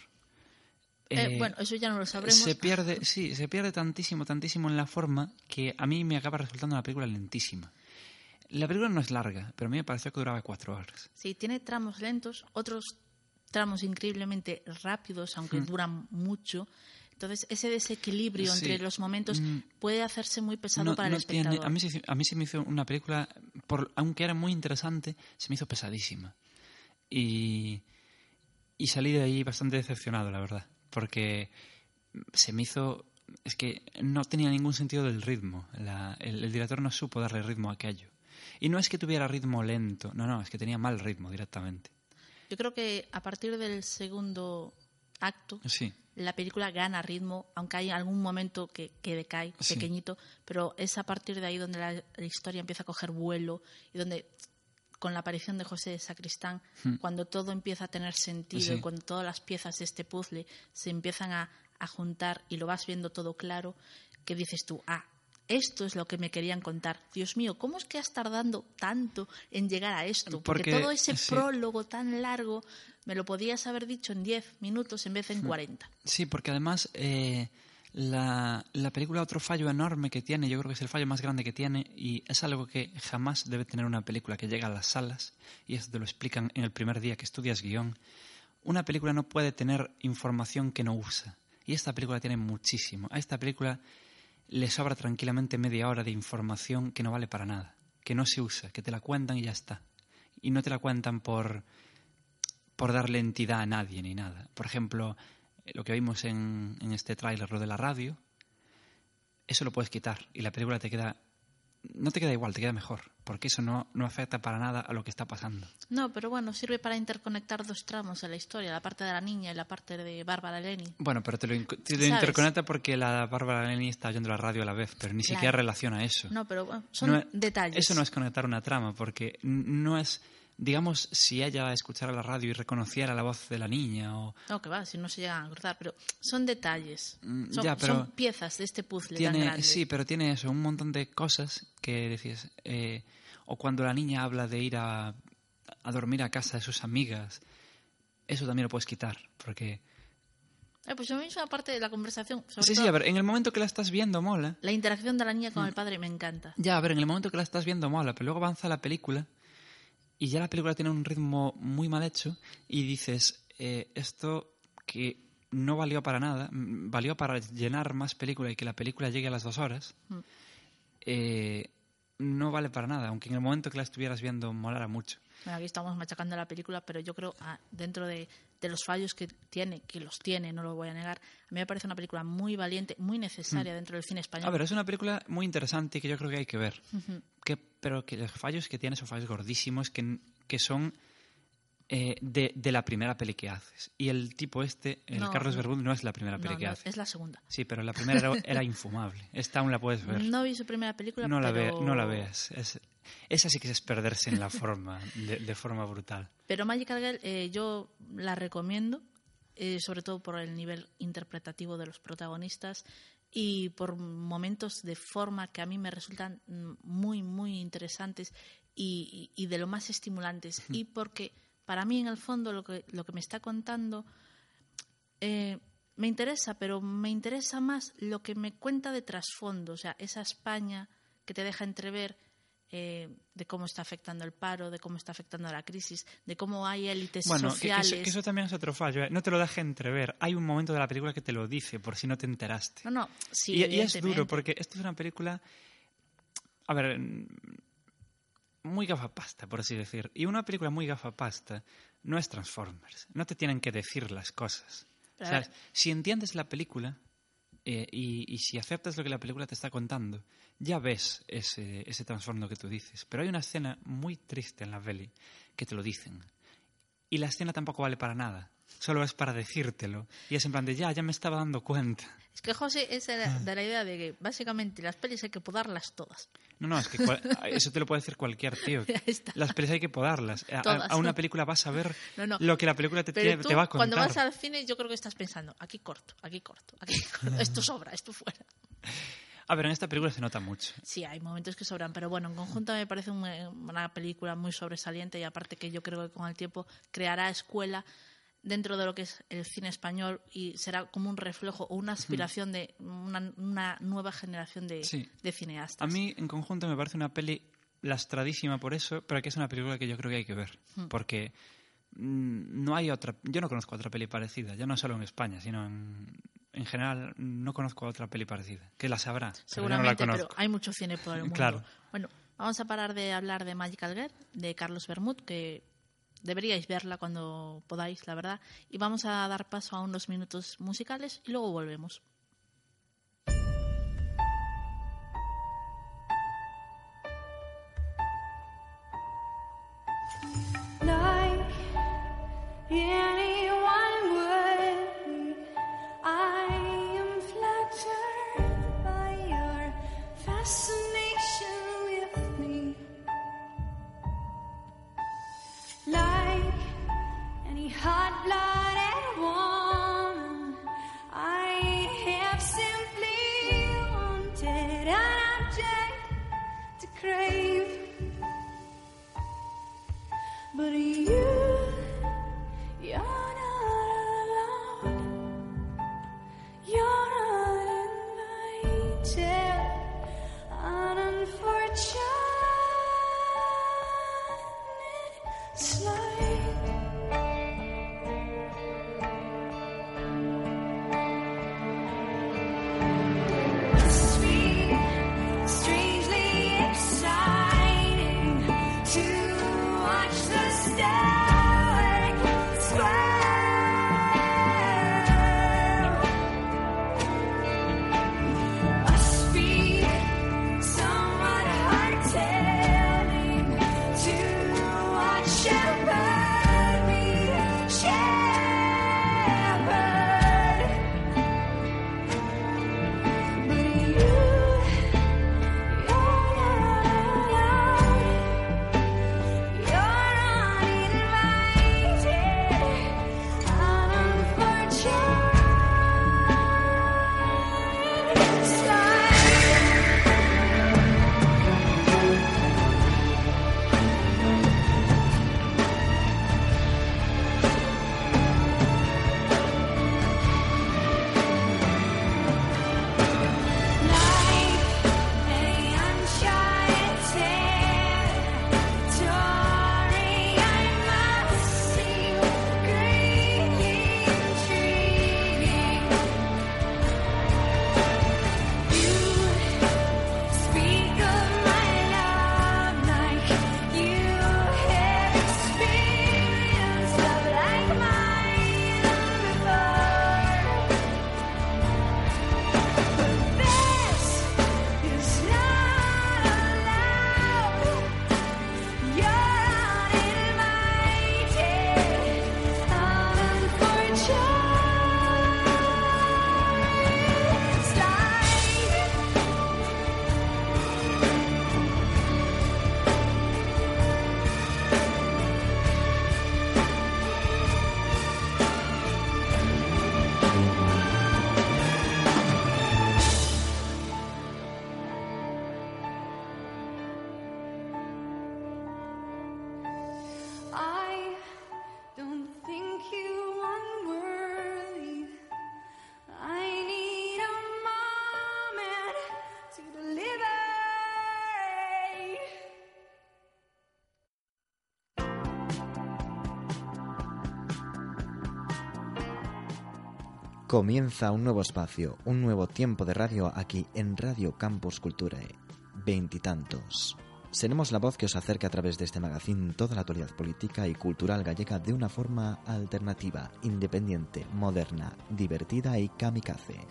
Eh, Eh, bueno, eso ya no lo sabremos. Se pierde, sí, se pierde tantísimo, tantísimo en la forma que a mí me acaba resultando una película lentísima. La película no es larga, pero a mí me pareció que duraba cuatro horas. Sí, tiene tramos lentos, otros tramos increíblemente rápidos, aunque Mm. duran mucho. Entonces, ese desequilibrio Sí. entre los momentos Mm. puede hacerse muy pesado No- para no el tiene- espectador. a, mí se, a mí se me hizo una película, por, aunque era muy interesante, se me hizo pesadísima. Y, y salí de ahí bastante decepcionado, la verdad. Porque se me hizo... Es que no tenía ningún sentido del ritmo. La- el, el director no supo darle ritmo a aquello. Y no es que tuviera ritmo lento, no, no, es que tenía mal ritmo directamente. Yo creo que a partir del segundo acto, Sí. La película gana ritmo, aunque hay algún momento que, que decae, Sí. pequeñito, pero es a partir de ahí donde la, la historia empieza a coger vuelo y donde, con la aparición de José Sacristán, Hmm. cuando todo empieza a tener sentido Sí. y cuando todas las piezas de este puzzle se empiezan a, a juntar y lo vas viendo todo claro, que dices tú, ah, esto es lo que me querían contar. Dios mío, ¿cómo es que has tardando tanto en llegar a esto? Porque, Porque, todo ese sí. prólogo tan largo me lo podías haber dicho en 10 minutos en vez de en Hmm. 40. Sí, porque además eh, la, la película otro fallo enorme que tiene, yo creo que es el fallo más grande que tiene y es algo que jamás debe tener una película que llega a las salas y esto te lo explican en el primer día que estudias guion. Una película no puede tener información que no usa y esta película tiene muchísimo. A esta película le sobra tranquilamente media hora de información que no vale para nada, que no se usa, que te la cuentan y ya está. Y no te la cuentan por, por darle entidad a nadie ni nada. Por ejemplo, eh, lo que vimos en, en este tráiler, lo de la radio, eso lo puedes quitar y la película te queda... No te queda igual, te queda mejor, porque eso no, no afecta para nada a lo que está pasando. No, pero bueno, sirve para interconectar dos tramos de la historia, la parte de la niña y la parte de Bárbara Leni. Bueno, pero te lo, interconecta porque la Bárbara Leni está oyendo la radio a la vez, pero ni Claro. siquiera relaciona eso. No, pero bueno, son No detalles. Eso no es conectar una trama, porque no es, digamos, si ella escuchara la radio y reconociera la voz de la niña o No, que va, si no se llegan a cruzar, pero son detalles. Mm, Son, ya, pero son piezas de este puzzle tan tiene, grande. sí, pero tiene eso, un montón de cosas que decís, eh, o cuando la niña habla de ir a, a dormir a casa de sus amigas, eso también lo puedes quitar, porque... Eh, pues mí es una parte de la conversación. sobre Sí, sí, todo a ver, en el momento que la estás viendo mola. La interacción de la niña con el padre me encanta. Ya, a ver, en el momento que la estás viendo mola, pero luego avanza la película y ya la película tiene un ritmo muy mal hecho y dices, eh, esto que no valió para nada, valió para llenar más película y que la película llegue a las dos horas, Mm. eh, no vale para nada, aunque en el momento que la estuvieras viendo molara mucho. Bueno, aquí estamos machacando la película, pero yo creo, ah, dentro de, de los fallos que tiene, que los tiene, no lo voy a negar, a mí me parece una película muy valiente, muy necesaria Mm. dentro del cine español. A ver, es una película muy interesante que yo creo que hay que ver. Ujú. que, pero que los fallos que tiene son fallos gordísimos que, que son eh, de, de la primera peli que haces. Y el tipo este, el No, Carlos. Berbund, no es la primera peli No, que no, hace. es la segunda. Sí, pero la primera era, era infumable. Esta aún la puedes ver. No vi su primera película, No la, pero... ve- no la veas. Es, esa sí que es perderse en la forma, de, de forma brutal. Pero Magical Girl eh, yo la recomiendo, eh, sobre todo por el nivel interpretativo de los protagonistas y por momentos de forma que a mí me resultan mm, muy, muy interesantes y, y- y de lo más estimulantes. Y porque para mí, en el fondo, lo que, lo que me está contando eh, me interesa, pero me interesa más lo que me cuenta de trasfondo, o sea, esa España que te deja entrever eh, de cómo está afectando el paro, de cómo está afectando la crisis, de cómo hay élites Bueno, que, que sociales. eso, que eso también es otro fallo. ¿eh? No te lo deje entrever. Hay un momento de la película que te lo dice, por si no te enteraste. No, no, sí, y, y es duro, porque esto es una película. A ver. Muy gafapasta, por así decir. Y una película muy gafapasta no es Transformers. No te tienen que decir las cosas. Ver. Si entiendes la película eh, y, y si aceptas lo que la película te está contando, ya ves ese, ese trasfondo que tú dices. Pero hay una escena muy triste en la peli que te lo dicen. Y la escena tampoco vale para nada. Solo es para decírtelo. Y es en plan de, ya, ya me estaba dando cuenta. Es que José es de Ah. la, de la idea de que básicamente las pelis hay que podarlas todas. No, no, es que cual- <laughs> eso te lo puede decir cualquier tío. Las pelis hay que podarlas. A- A, Todas. a una película vas a ver No, no. lo que la película te, Pero tú, te va a contar. cuando vas al cine, yo creo que estás pensando, aquí corto, aquí corto, aquí corto. <laughs> esto sobra, esto fuera. A ver, en esta película se nota mucho. Sí, hay momentos que sobran, pero bueno, en conjunto me parece un- una película muy sobresaliente y aparte que yo creo que con el tiempo creará escuela dentro de lo que es el cine español y será como un reflejo o una aspiración de una, una nueva generación de, Sí. de cineastas. A mí, en conjunto, me parece una peli lastradísima por eso, pero que es una película que yo creo que hay que ver. Hmm. Porque mm, no hay otra. Yo no conozco otra peli parecida, ya no solo en España, sino en, en general, no conozco otra peli parecida. Que la sabrá. pero yo no la Seguramente, pero hay mucho cine por el <laughs> mundo. Claro. Bueno, vamos a parar de hablar de Magical Girl, de Carlos Bermud, que deberíais verla cuando podáis, la verdad. Y vamos a dar paso a unos minutos musicales y luego volvemos. Comienza un nuevo espacio, un nuevo tiempo de radio aquí en Radio Campus Culturae. Veintitantos. Seremos la voz que os acerca a través de este magazine toda la actualidad política y cultural gallega de una forma alternativa, independiente, moderna, divertida y kamikaze.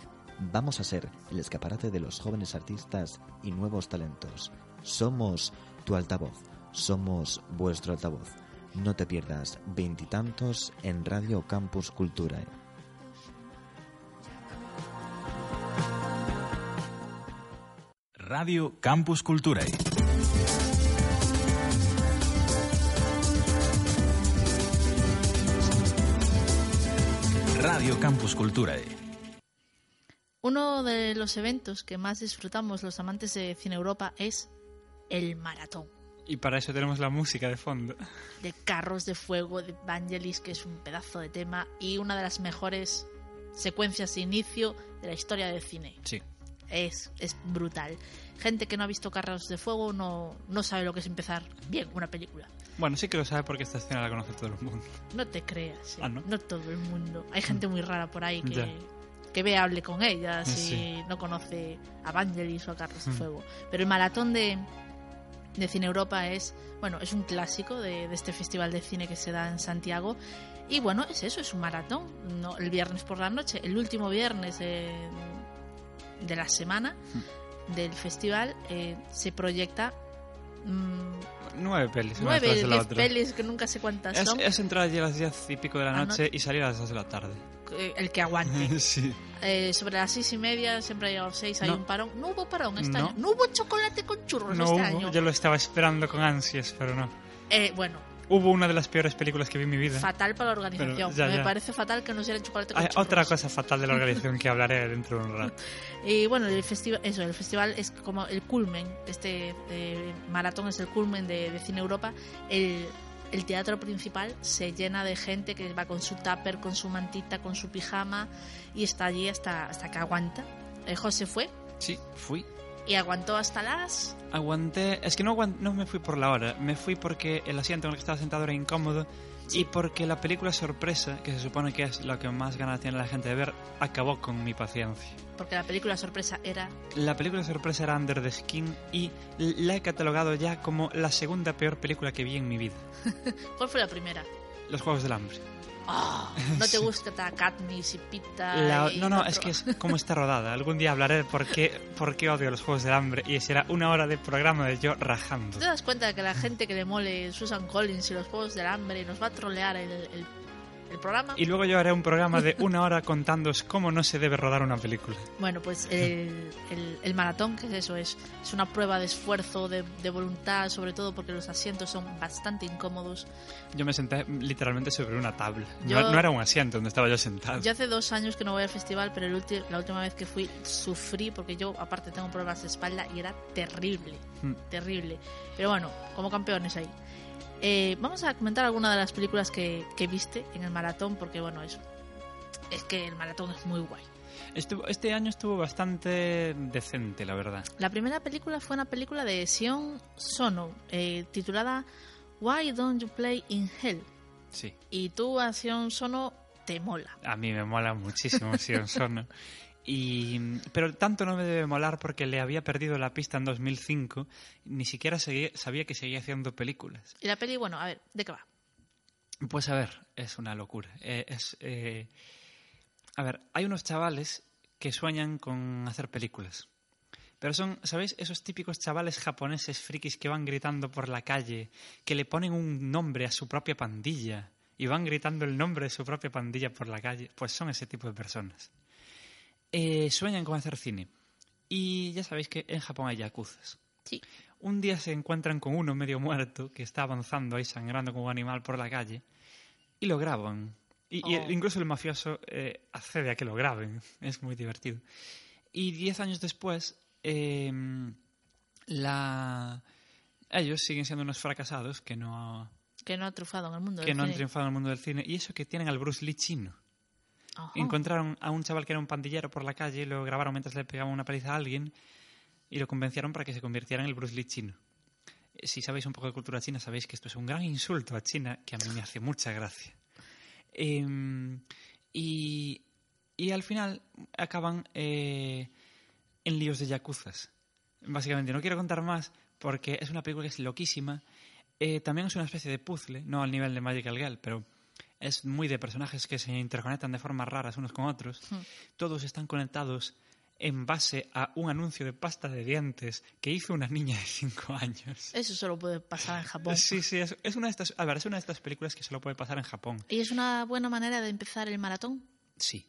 Vamos a ser el escaparate de los jóvenes artistas y nuevos talentos. Somos tu altavoz, somos vuestro altavoz. No te pierdas veintitantos en Radio Campus Culturae. Radio Campus Culturae. Radio Campus Culturae. Uno de los eventos que más disfrutamos los amantes de Cine Europa es el maratón. Y para eso tenemos la música de fondo. De Carros de Fuego de Vangelis, que es un pedazo de tema y una de las mejores secuencias de inicio de la historia del cine. Sí. Es, es brutal. Gente que no ha visto Carros de Fuego no, no sabe lo que es empezar bien una película. Bueno, sí que lo sabe porque esta escena la conoce todo el mundo. No te creas, ¿eh? Ah, ¿no? todo el mundo. Hay gente muy rara por ahí que, que ve, hable con ella si Sí. no conoce a Vangelis o a Carlos de Mm. Fuego. Pero el maratón de, de Cine Europa es, bueno, es un clásico de, de este festival de cine que se da en Santiago. Y bueno, es eso, es un maratón. No, el viernes por la noche, el último viernes de, de la semana Mm. del festival, eh, se proyecta mm, Nueve pelis. nueve, la otra. pelis que nunca sé cuántas Es, son. es entrar allí a las diez y pico de la Ah, noche no. y salir a las dos de la tarde. eh, el que aguante. <laughs> sí. Eh, sobre las seis y media, siempre ha llegado seis, hay No. un parón. No hubo parón este No. año. No hubo chocolate con churros No este hubo, año. yo lo estaba esperando con ansias, pero no. Eh, bueno, Hubo una de las peores películas que vi en mi vida. fatal para la organización. Pero ya, Me ya. parece fatal que nos dieran chocolate con Hay churros. otra cosa fatal de la organización que hablaré dentro de un rato. <laughs> Y bueno, el festival, eso, el festival es como el culmen, este eh, maratón es el culmen de, de Cine Europa. El, el teatro principal se llena de gente que va con su tupper, con su mantita, con su pijama y está allí hasta, hasta que aguanta. Eh, José fue Sí, fui. Y aguantó hasta las... Aguanté. Es que no, aguant- no me fui por la hora. Me fui porque el asiento en el que estaba sentado era incómodo. Y porque la película sorpresa, que se supone que es lo que más ganas tiene la gente de ver, acabó con mi paciencia. Porque la película sorpresa era La película sorpresa era Under the Skin y la he catalogado ya como la segunda peor película que vi en mi vida. <laughs> ¿Cuál fue la primera? Los Juegos del Hambre. ¿No te <laughs> Sí. gusta Katniss y Pita? La- y no, no, otro? es que es como está rodada. Algún día hablaré de por qué, por qué odio los Juegos del Hambre y será una hora de programa de yo rajando. ¿Te das cuenta de que la gente que le mole Susan Collins y los Juegos del Hambre nos va a trolear el, el- el programa? Y luego yo haré un programa de una hora contándoos cómo no se debe rodar una película. Bueno, pues el, el- el maratón, que es eso? Es, es una prueba de esfuerzo, de, de voluntad, sobre todo porque los asientos son bastante incómodos. Yo me senté literalmente sobre una tabla. No- Yo- No, era un asiento donde estaba yo sentado. Yo hace dos años que no voy al festival, pero el ulti- la última vez que fui sufrí porque yo aparte tengo problemas de espalda y era terrible, Mm. terrible. Pero bueno, como campeones ahí. Eh, vamos a comentar algunas de las películas que, que viste en el maratón porque bueno, es, es que el maratón es muy guay. Estuvo- este año estuvo bastante decente, la verdad. La primera película fue una película de Sion Sono, eh, titulada Why Don't You Play in Hell? Sí. Y tú a Sion Sono te mola. A mí me mola muchísimo Sion <laughs> Sono. Y, pero tanto no me debe molar porque le había perdido la pista en 2005. Ni siquiera seguía- sabía que seguía haciendo películas. Y la peli, bueno, a ver, ¿de qué va? Pues a ver, es una locura. Eh, es, eh, A ver, hay unos chavales que sueñan con hacer películas. Pero son, ¿sabéis? Esos típicos chavales japoneses frikis que van gritando por la calle, que le ponen un nombre a su propia pandilla y van gritando el nombre de su propia pandilla por la calle. Pues son ese tipo de personas. Eh, sueñan con hacer cine. Y ya sabéis que en Japón hay yakuzas. Sí. Un día se encuentran con uno medio muerto que está avanzando ahí sangrando como un animal por la calle y lo graban. Y, y Oh. incluso el mafioso eh, accede a que lo graben. <laughs> Es muy divertido. Y diez años después, eh, la... ellos siguen siendo unos fracasados que no, Que no ha triunfado en el mundo que no han triunfado en el mundo del cine. Y eso que tienen al Bruce Lee chino. Encontraron a un chaval que era un pandillero por la calle, lo grabaron mientras le pegaban una paliza a alguien y lo convencieron para que se convirtiera en el Bruce Lee chino. Eh, Si sabéis un poco de cultura china, sabéis que esto es un gran insulto a China que a mí me hace mucha gracia. Em, y Y al final acaban eh, en líos de yacuzas. Básicamente, no quiero contar más porque es una película que es loquísima. Eh, también es una especie de puzzle, no al nivel de Magical Girl, pero es muy de personajes que se interconectan de formas raras unos con otros. Hmm. Todos están conectados en base a un anuncio de pasta de dientes que hizo una niña de 5 años. Eso solo puede pasar en Japón. Sí, sí, es, es una de estas, a ver, es una de estas películas que solo puede pasar en Japón. ¿Y es una buena manera de empezar el maratón? Sí.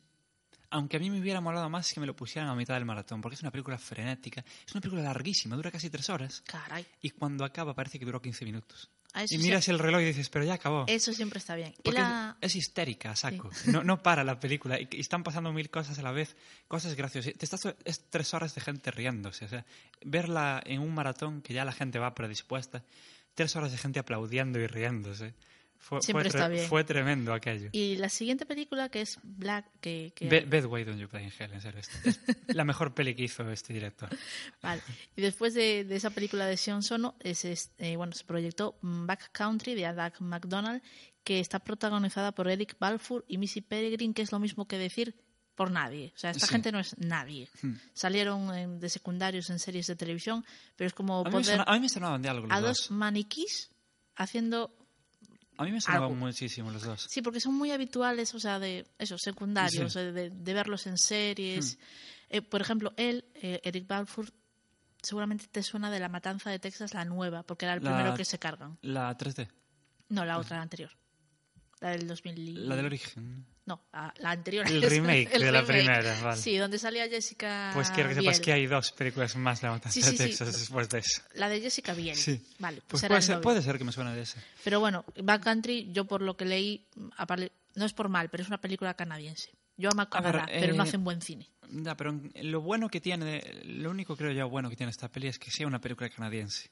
Aunque a mí me hubiera molado más que me lo pusieran a mitad del maratón, porque es una película frenética, es una película larguísima, dura casi tres horas. Caray. Y cuando acaba parece que duró 15 minutos. Ah, eso Y sí- miras el reloj y dices, pero ya acabó. Eso siempre está bien. Porque la... es, es histérica, saco. No, no para la película. Y, y están pasando mil cosas a la vez. Cosas graciosas. Te estás, es tres horas de gente riéndose. O sea, verla en un maratón que ya la gente va predispuesta. Tres horas de gente aplaudiendo y riéndose. Fue, Siempre fue, tre- está bien. fue tremendo aquello. Y la siguiente película que es Black, que... que- Be- Bad Way Don't You Play in Hell, en serio. Es, la mejor peli que hizo este director. <laughs> Vale. Y después de, de esa película de Sion Sono, es, es, eh, bueno, se proyectó mm, Back Country de Doug McDonald, que está protagonizada por Eric Balfour y Missy Peregrine, que es lo mismo que decir por nadie. O sea, esta Sí. gente no es nadie. Hmm. Salieron de secundarios en series de televisión, pero es como A mí, me poner sona- a mí me sonaban de algo los a dos. dos maniquís haciendo... A mí me sonaban algo. muchísimo los dos. Sí, porque son muy habituales, o sea, de esos secundarios, Sí. de, de verlos en series. Eh, por ejemplo, él, eh, Eric Balfour, seguramente te suena de La Matanza de Texas, la nueva, porque era el La- primero que se cargan. La 3D. No, la otra, la anterior. La del 2000. y- La del origen. No, la, la anterior. El <laughs> remake el de la primera, vale. Sí, donde salía Jessica Pues quiero que sepas Biel. que hay dos películas más de la Sí, sí, de sí. Texas después de eso. La de Jessica Biel. Sí. Vale, pues, Pues puede ser, novio. puede ser que me suene de ese. Pero bueno, Backcountry, yo por lo que leí, no es por mal, pero es una película canadiense. Yo amo ver, Canadá, pero no eh, hacen buen cine. Ya, pero lo bueno que tiene, lo único creo yo bueno que tiene esta peli es que sea una película canadiense.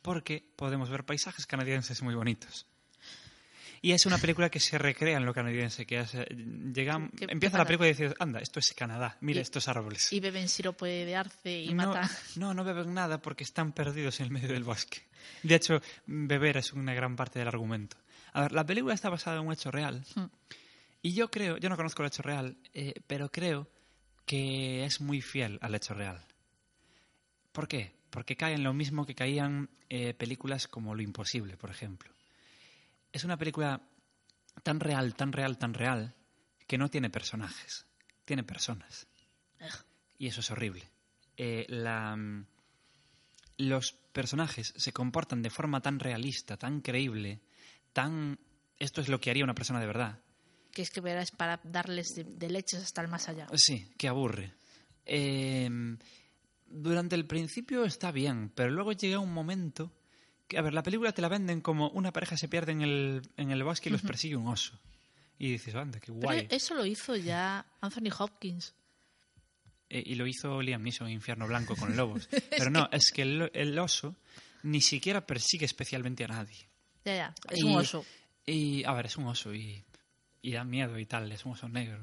Porque podemos ver paisajes canadienses muy bonitos. Y es una película que se recrea en lo canadiense, que es, eh, llega- ¿Qué- qué empieza la película y dices, anda, esto es Canadá, mira Y- estos árboles. Y beben sirope de arce y no, matan. no, no beben nada porque están perdidos en el medio del bosque. De hecho, beber es una gran parte del argumento. A ver, la película está basada en un hecho real. Hmm. Y yo creo, yo no conozco el hecho real, eh, pero creo que es muy fiel al hecho real. ¿Por qué? Porque cae en lo mismo que caían eh, películas como Lo Imposible, por ejemplo. Es una película tan real, tan real, tan real, que no tiene personajes, tiene personas. Y eso es horrible. Eh, la, mm, los personajes se comportan de forma tan realista, tan creíble, tan... Esto es lo que haría una persona de verdad. Que es que verás para darles de, de leches hasta el más allá. Sí, que aburre. Eh, durante el principio está bien, pero luego llega un momento a ver, la película te la venden como una pareja se pierde en el, en el bosque y los persigue un oso. Y dices, anda, qué Pero guay. eso lo hizo ya Anthony Hopkins. Eh, y lo hizo Liam Neeson en Infierno Blanco con lobos. <laughs> Pero no, es que el, el oso ni siquiera persigue especialmente a nadie. Ya, ya, es Y- un oso. Y, a ver, es un oso y, y da miedo y tal, es un oso negro.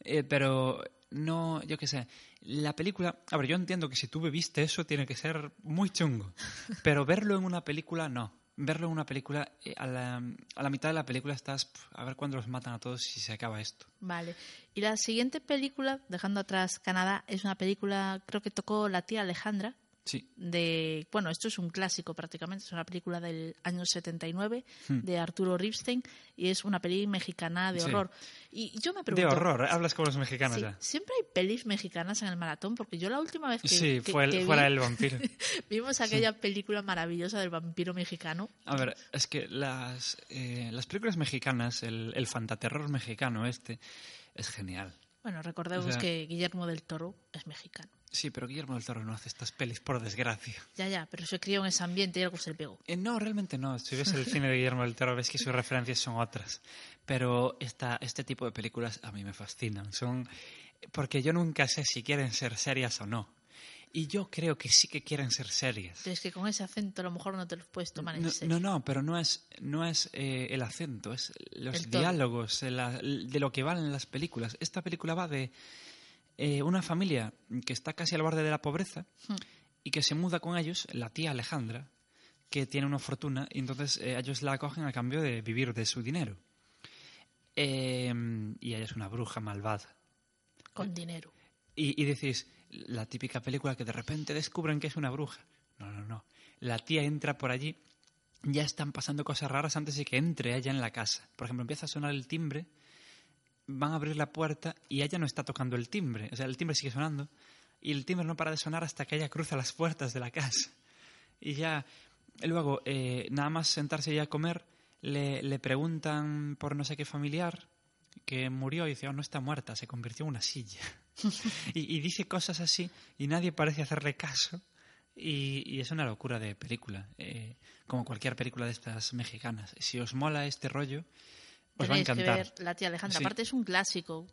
Eh, pero no, yo qué sé, la película... A ver, yo entiendo que si tú bebiste eso tiene que ser muy chungo, <laughs> pero verlo en una película no. Verlo en una película, eh, a, la, a la mitad de la película estás a ver cuándo los matan a todos y se acaba esto. Vale. Y la siguiente película, dejando atrás Canadá, es una película, creo que tocó la tía Alejandra. Sí. De, bueno, esto es un clásico prácticamente, es una película del año 79 Hmm. de Arturo Ripstein y es una peli mexicana de Sí. horror. Y yo me De pregunto... horror, ¿eh? hablas como los mexicanos Sí, ya. siempre hay pelis mexicanas en el maratón, porque yo la última vez que, Sí, que- fue el, que fuera vi- el vampiro. <laughs> vimos aquella película maravillosa del vampiro mexicano. A ver, es que las, eh, las películas mexicanas, el, el fantaterror mexicano este, es genial. Bueno, recordemos O sea- que Guillermo del Toro es mexicano. Sí, pero Guillermo del Toro no hace estas pelis, por desgracia. Ya, ya, pero se crió en ese ambiente y algo se le pegó. Eh, no, realmente no. Si ves el cine de Guillermo del Toro, ves que sus referencias son otras. Pero esta, este tipo de películas a mí me fascinan. Son porque yo nunca sé si quieren ser serias o no. Y yo creo que sí que quieren ser serias. Pero es que con ese acento a lo mejor no te lo puedes tomar en No, serio. no, no, pero no es, no es eh, el acento, es los El diálogos, la- de lo que valen las películas. Esta película va de eh, una familia que está casi al borde de la pobreza Hmm. y que se muda con ellos, la tía Alejandra, que tiene una fortuna, y entonces eh, ellos la acogen a cambio de vivir de su dinero. Eh, y ella es una bruja malvada. Con dinero. Y, y decís, la típica película que de repente descubren que es una bruja. No, no, no. La tía entra por allí, ya están pasando cosas raras antes de que entre ella en la casa. Por ejemplo, empieza a sonar el timbre, van a abrir la puerta y ella no está tocando el timbre. O sea, el timbre sigue sonando y el timbre no para de sonar hasta que ella cruza las puertas de la casa. Y ya, luego, eh, nada más sentarse ya a comer, le, le preguntan por no sé qué familiar que murió y dice, oh, no está muerta, se convirtió en una silla. <laughs> y, dice cosas así y nadie parece hacerle caso. Y, y es una locura de película, eh, como cualquier película de estas mexicanas. Si os mola este rollo, os va a Tenéis que ver La tía Alejandra. Sí. Aparte es un clásico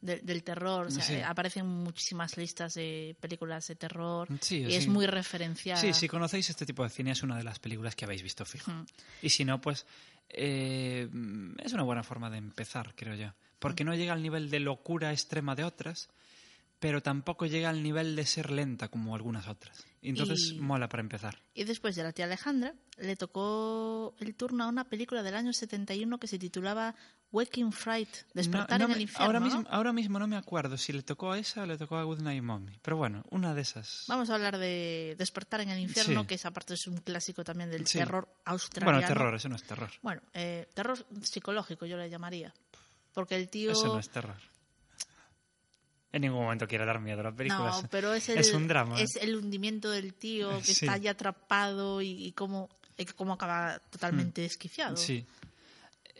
de- del terror. o sea, Sí. Aparecen muchísimas listas de películas de terror. Sí, y es muy referenciada. Sí, si conocéis este tipo de cine es una de las películas que habéis visto fijo. Y si no, pues eh, es una buena forma de empezar, creo yo. Porque no llega al nivel de locura extrema de otras, pero tampoco llega al nivel de ser lenta como algunas otras. Entonces Y- mola para empezar. Y después de La tía Alejandra, le tocó el turno a una película del año 71 que se titulaba Waking Fright, Despertar No- no en el me- infierno. ahora, ¿no? mismo, ahora mismo no me acuerdo si le tocó a esa o le tocó a Goodnight Mommy. Pero bueno, una de esas. Vamos a hablar de Despertar en el infierno, Sí. que esa parte es un clásico también del Sí. terror australiano. Bueno, terror, eso no es terror. Bueno, eh, terror psicológico yo le llamaría. Porque el tío... Eso no es terror. En ningún momento quiere dar miedo a la película. No, pero es el, un drama. es el hundimiento del tío que <laughs> Sí. está ya atrapado y, y cómo, cómo acaba totalmente desquiciado. Hmm. Sí.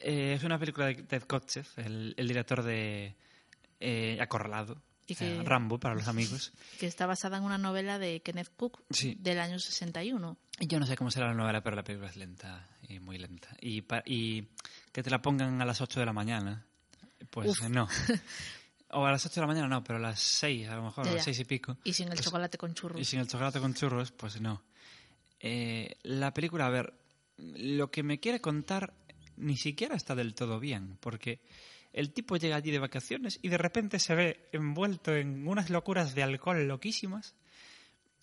Eh, es una película de Ted Kotcheff, el, el director de eh, Acorralado. Y que- Rambo, para los amigos. <laughs> Que está basada en una novela de Kenneth Cook Sí. del año 61. Y Yo no sé cómo será la novela, pero la película es lenta y muy lenta. Y, y que te la pongan a las 8 de la mañana, pues Uf. no. <laughs> O a las 8 de la mañana no, pero a las 6, a lo mejor, Ya, a las ya. 6 y pico. Y sin el pues- chocolate con churros. Y sin el chocolate con churros, pues no. Eh, la película, a ver, lo que me quiere contar ni siquiera está del todo bien, porque el tipo llega allí de vacaciones y de repente se ve envuelto en unas locuras de alcohol loquísimas.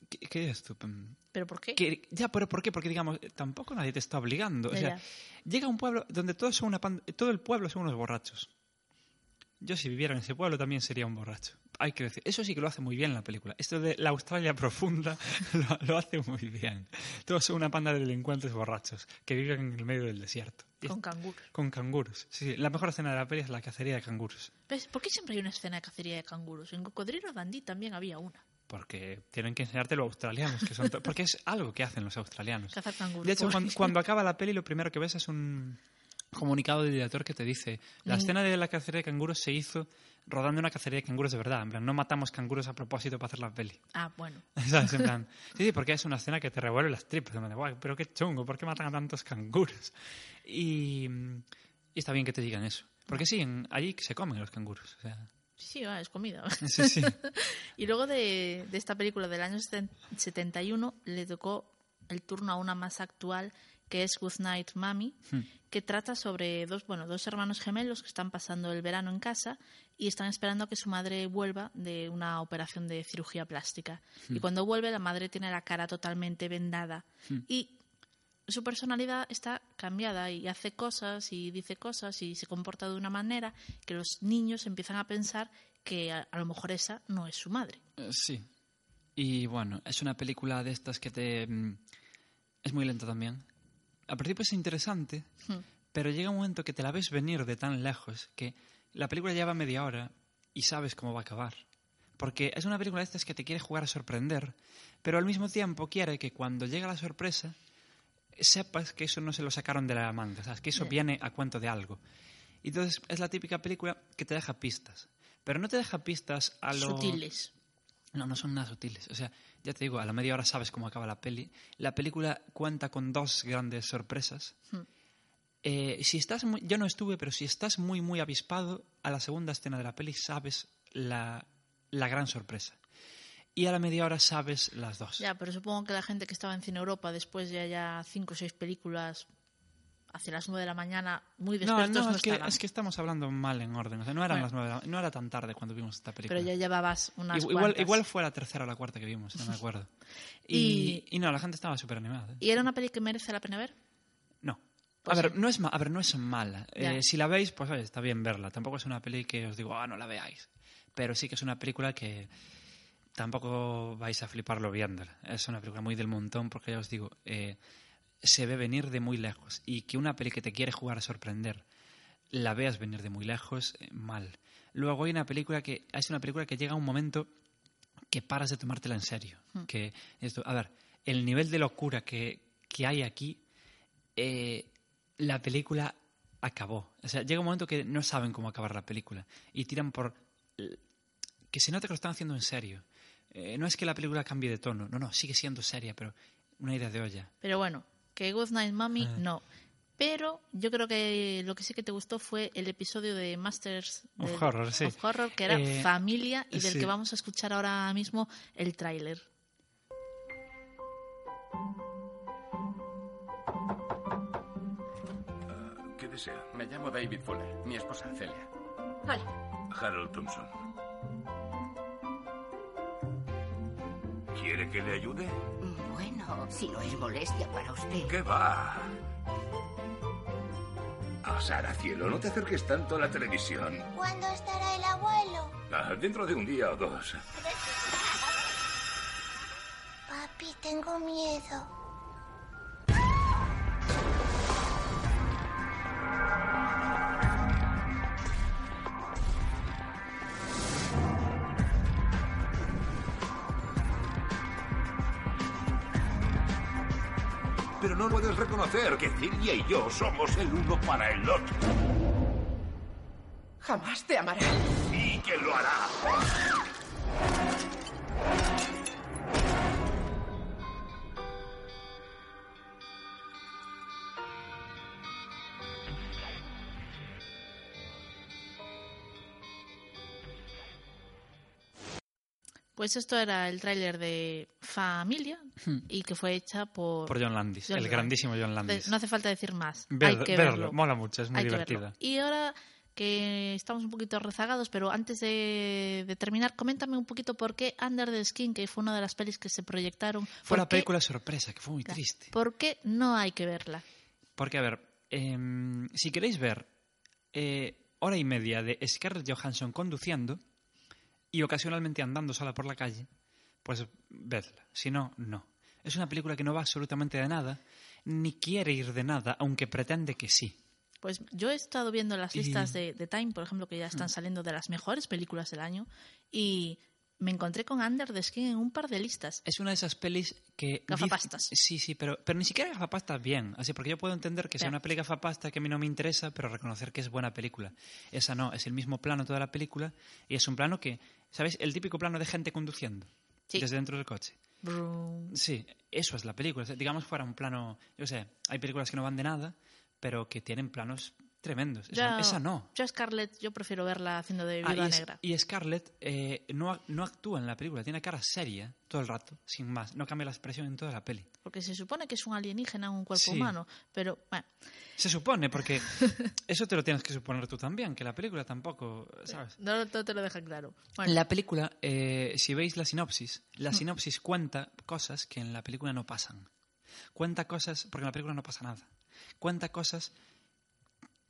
¿Qué, qué tú? Mm, ¿Pero por qué? que- ya, pero ¿por qué? Porque, digamos, tampoco nadie te está obligando. O sea, ya. llega a un pueblo donde todos son una todo el pueblo son unos borrachos. Yo si viviera en ese pueblo también sería un borracho. Hay que decir, eso sí que lo hace muy bien la película. Esto de la Australia <laughs> profunda <laughs> lo, lo hace muy bien. Todos son una panda de delincuentes borrachos que viven en el medio del desierto. Con canguros. con canguros. Sí, sí, la mejor escena de la peli es la cacería de canguros. ¿Ves? ¿Por qué siempre hay una escena de cacería de canguros? En Cocodrilo Dandy también había una. Porque tienen que enseñarte los australianos, que son porque es algo que hacen los australianos. <laughs> Cazar canguros. De hecho, cuando, cuando acaba la peli, lo primero que ves es un comunicado del director que te dice la Mm. escena de la cacería de canguros se hizo rodando una cacería de canguros de verdad. En plan, no matamos canguros a propósito para hacer la peli. Ah, bueno. <laughs> ¿Sabes? En plan, <laughs> sí, sí, porque es una escena que te revuelve las tripas. En plan, "Guau, pero qué chungo, ¿por qué matan a tantos canguros? Y, y está bien que te digan eso. Porque sí, en- allí se comen los canguros. O sea, Sí, es comida. Sí, sí. <laughs> y luego de, de esta película del año seten- 71 le tocó el turno a una más actual que es Good Night Mommy, Hmm. que trata sobre dos, bueno, dos hermanos gemelos que están pasando el verano en casa y están esperando a que su madre vuelva de una operación de cirugía plástica. Y Hmm. cuando vuelve la madre tiene la cara totalmente vendada Hmm. y su personalidad está cambiada y hace cosas y dice cosas y se comporta de una manera que los niños empiezan a pensar que a, a lo mejor esa no es su madre. Eh, Sí. Y bueno, es una película de estas que te... mm, Es muy lenta también. Al principio es interesante, Hmm. pero llega un momento que te la ves venir de tan lejos que la película lleva media hora y sabes cómo va a acabar. Porque es una película de estas que te quiere jugar a sorprender, pero al mismo tiempo quiere que cuando llega la sorpresa sepas que eso no se lo sacaron de la manga, ¿sabes? que eso viene a cuento de algo. Y entonces es la típica película que te deja pistas, pero no te deja pistas a lo... Sutiles. No, no son nada sutiles. O sea, ya te digo, a la media hora sabes cómo acaba la peli. La película cuenta con dos grandes sorpresas. Hmm. Eh, si estás muy- yo no estuve, pero si estás muy, muy avispado, a la segunda escena de la peli sabes la, la gran sorpresa. Y a la media hora sabes las dos. Ya, pero supongo que la gente que estaba en Cine Europa después de ya cinco o seis películas hacia las nueve de la mañana, muy no, despiertos no, no, es, que, es que estamos hablando mal en orden. O sea, no eran Bueno. las nueve, de la- no era tan tarde cuando vimos esta película. Pero ya llevabas unas igual, cuantas. igual fue la tercera o la cuarta que vimos, no me acuerdo. <laughs> Y- y, y no, la gente estaba súper animada. ¿eh? ¿Y era una peli que merece la pena ver? No. Pues a ver, sí. no es a ver, no es mala. Eh, si la veis, pues oye, está bien verla. Tampoco es una peli que os digo, ah, no la veáis. pero sí que es una película que tampoco vais a fliparlo viéndola. Es una película muy del montón porque ya os digo, eh, se ve venir de muy lejos y que una peli que te quiere jugar a sorprender la veas venir de muy lejos, eh, mal. Luego hay una película que es una película que llega a un momento que paras de tomártela en serio. Hmm. Que esto, a ver, el nivel de locura que, que hay aquí, eh, la película acabó. O sea, llega un momento que no saben cómo acabar la película y tiran por que se nota que lo están haciendo en serio. Eh, no es que la película cambie de tono, no, no, sigue siendo seria, pero una idea de olla. Pero bueno, que Good Night Mommy Ah. no. Pero yo creo que lo que sí que te gustó fue el episodio de Masters Of Horror, sí. of Horror, que era Eh, familia y del sí. que vamos a escuchar ahora mismo el tráiler. ¿Qué desea? Me llamo David Fuller. Mi esposa, Celia. Hola. Harold Thompson. ¿Quiere que le ayude? Bueno, si no es molestia para usted. ¿Qué va? Ah, Sara, cielo, no te acerques tanto a la televisión. ¿Cuándo estará el abuelo? Ah, dentro de un día o dos. Papi, tengo miedo. Reconocer que Celia y yo somos el uno para el otro. Jamás te amará. Sí que lo hará. Pues esto era el tráiler de Familia Hmm. y que fue hecha por... Por John Landis, el grandísimo John Landis. No hace falta decir más. Ver- Hay que verlo, verlo. mola mucho, es muy Hay divertida. Y ahora que estamos un poquito rezagados, pero antes de, de terminar, coméntame un poquito por qué Under the Skin, que fue una de las pelis que se proyectaron, Fue ¿por la qué- película sorpresa, que fue muy triste. ¿por qué no hay que verla? Porque, a ver, em, si queréis ver eh, hora y media de Scarlett Johansson conduciendo y ocasionalmente andando sola por la calle, pues vedla. Si no, no. Es una película que no va absolutamente de nada, ni quiere ir de nada, aunque pretende que sí. Pues yo he estado viendo las Y- listas de, de Time, por ejemplo, que ya están Mm. saliendo de las mejores películas del año, y me encontré con Under the Skin en un par de listas. Es una de esas pelis que... Gafapastas. dice- Sí, sí, pero, pero ni siquiera gafapastas bien. Así, porque yo puedo entender que sea Ya. una peli gafapasta que a mí no me interesa, pero reconocer que es buena película. Esa no, es el mismo plano toda la película y es un plano que, ¿sabéis? El típico plano de gente conduciendo Sí. desde dentro del coche. Brum. Sí, eso es la película. O sea, digamos fuera un plano, yo sé, hay películas que no van de nada, pero que tienen planos tremendos. Esa, Yo- esa no. Yo a Scarlett, yo prefiero verla haciendo de Ah, viuda es- negra. y Scarlett eh, no, no actúa en la película, tiene cara seria todo el rato, sin más. No cambia la expresión en toda la peli. Porque se supone que es un alienígena en un cuerpo Sí. humano, pero bueno, Se supone, porque <laughs> eso te lo tienes que suponer tú también, que la película tampoco, ¿sabes? no, no te lo deja claro. Bueno, La película, eh, si veis la sinopsis, la Mm. sinopsis cuenta cosas que en la película no pasan. Cuenta cosas, porque en la película no pasa nada. Cuenta cosas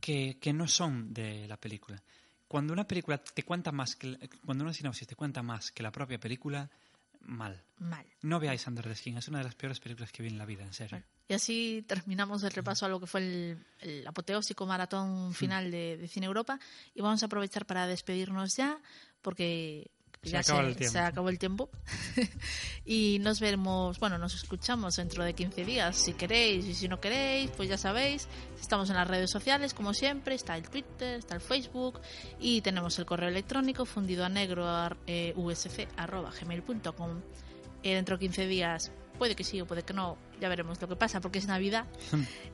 que, que no son de la película. Cuando una película te cuenta más, que, cuando una sinopsis te cuenta más que la propia película, mal. mal. No veáis Under the Skin, es una de las peores películas que vi en la vida, en serio. Y así terminamos el repaso a lo que fue el, el apoteósico maratón final de, de Cine Europa. Y vamos a aprovechar para despedirnos ya, porque Se ya acaba se, el tiempo. se acabó el tiempo. <laughs> y nos vemos, bueno, nos escuchamos dentro de 15 días, si queréis. Y si no queréis, pues ya sabéis, estamos en las redes sociales, como siempre. Está el Twitter, está el Facebook. Y tenemos el correo electrónico fundido a negro eh, usf arroba gmail.com. Eh, dentro de 15 días puede que sí o puede que no, ya veremos lo que pasa porque es Navidad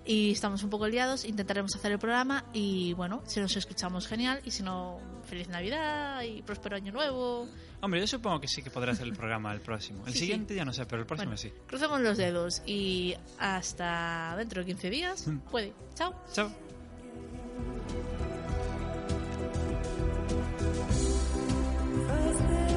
y estamos un poco liados, intentaremos hacer el programa y bueno, si nos escuchamos genial y si no, feliz Navidad y próspero año nuevo. Hombre, yo supongo que sí que podrá hacer el programa el próximo. El Sí, siguiente ya no sé, pero el próximo Bueno, sí. Crucemos los dedos y hasta dentro de 15 días, puede. Chao. Chao. You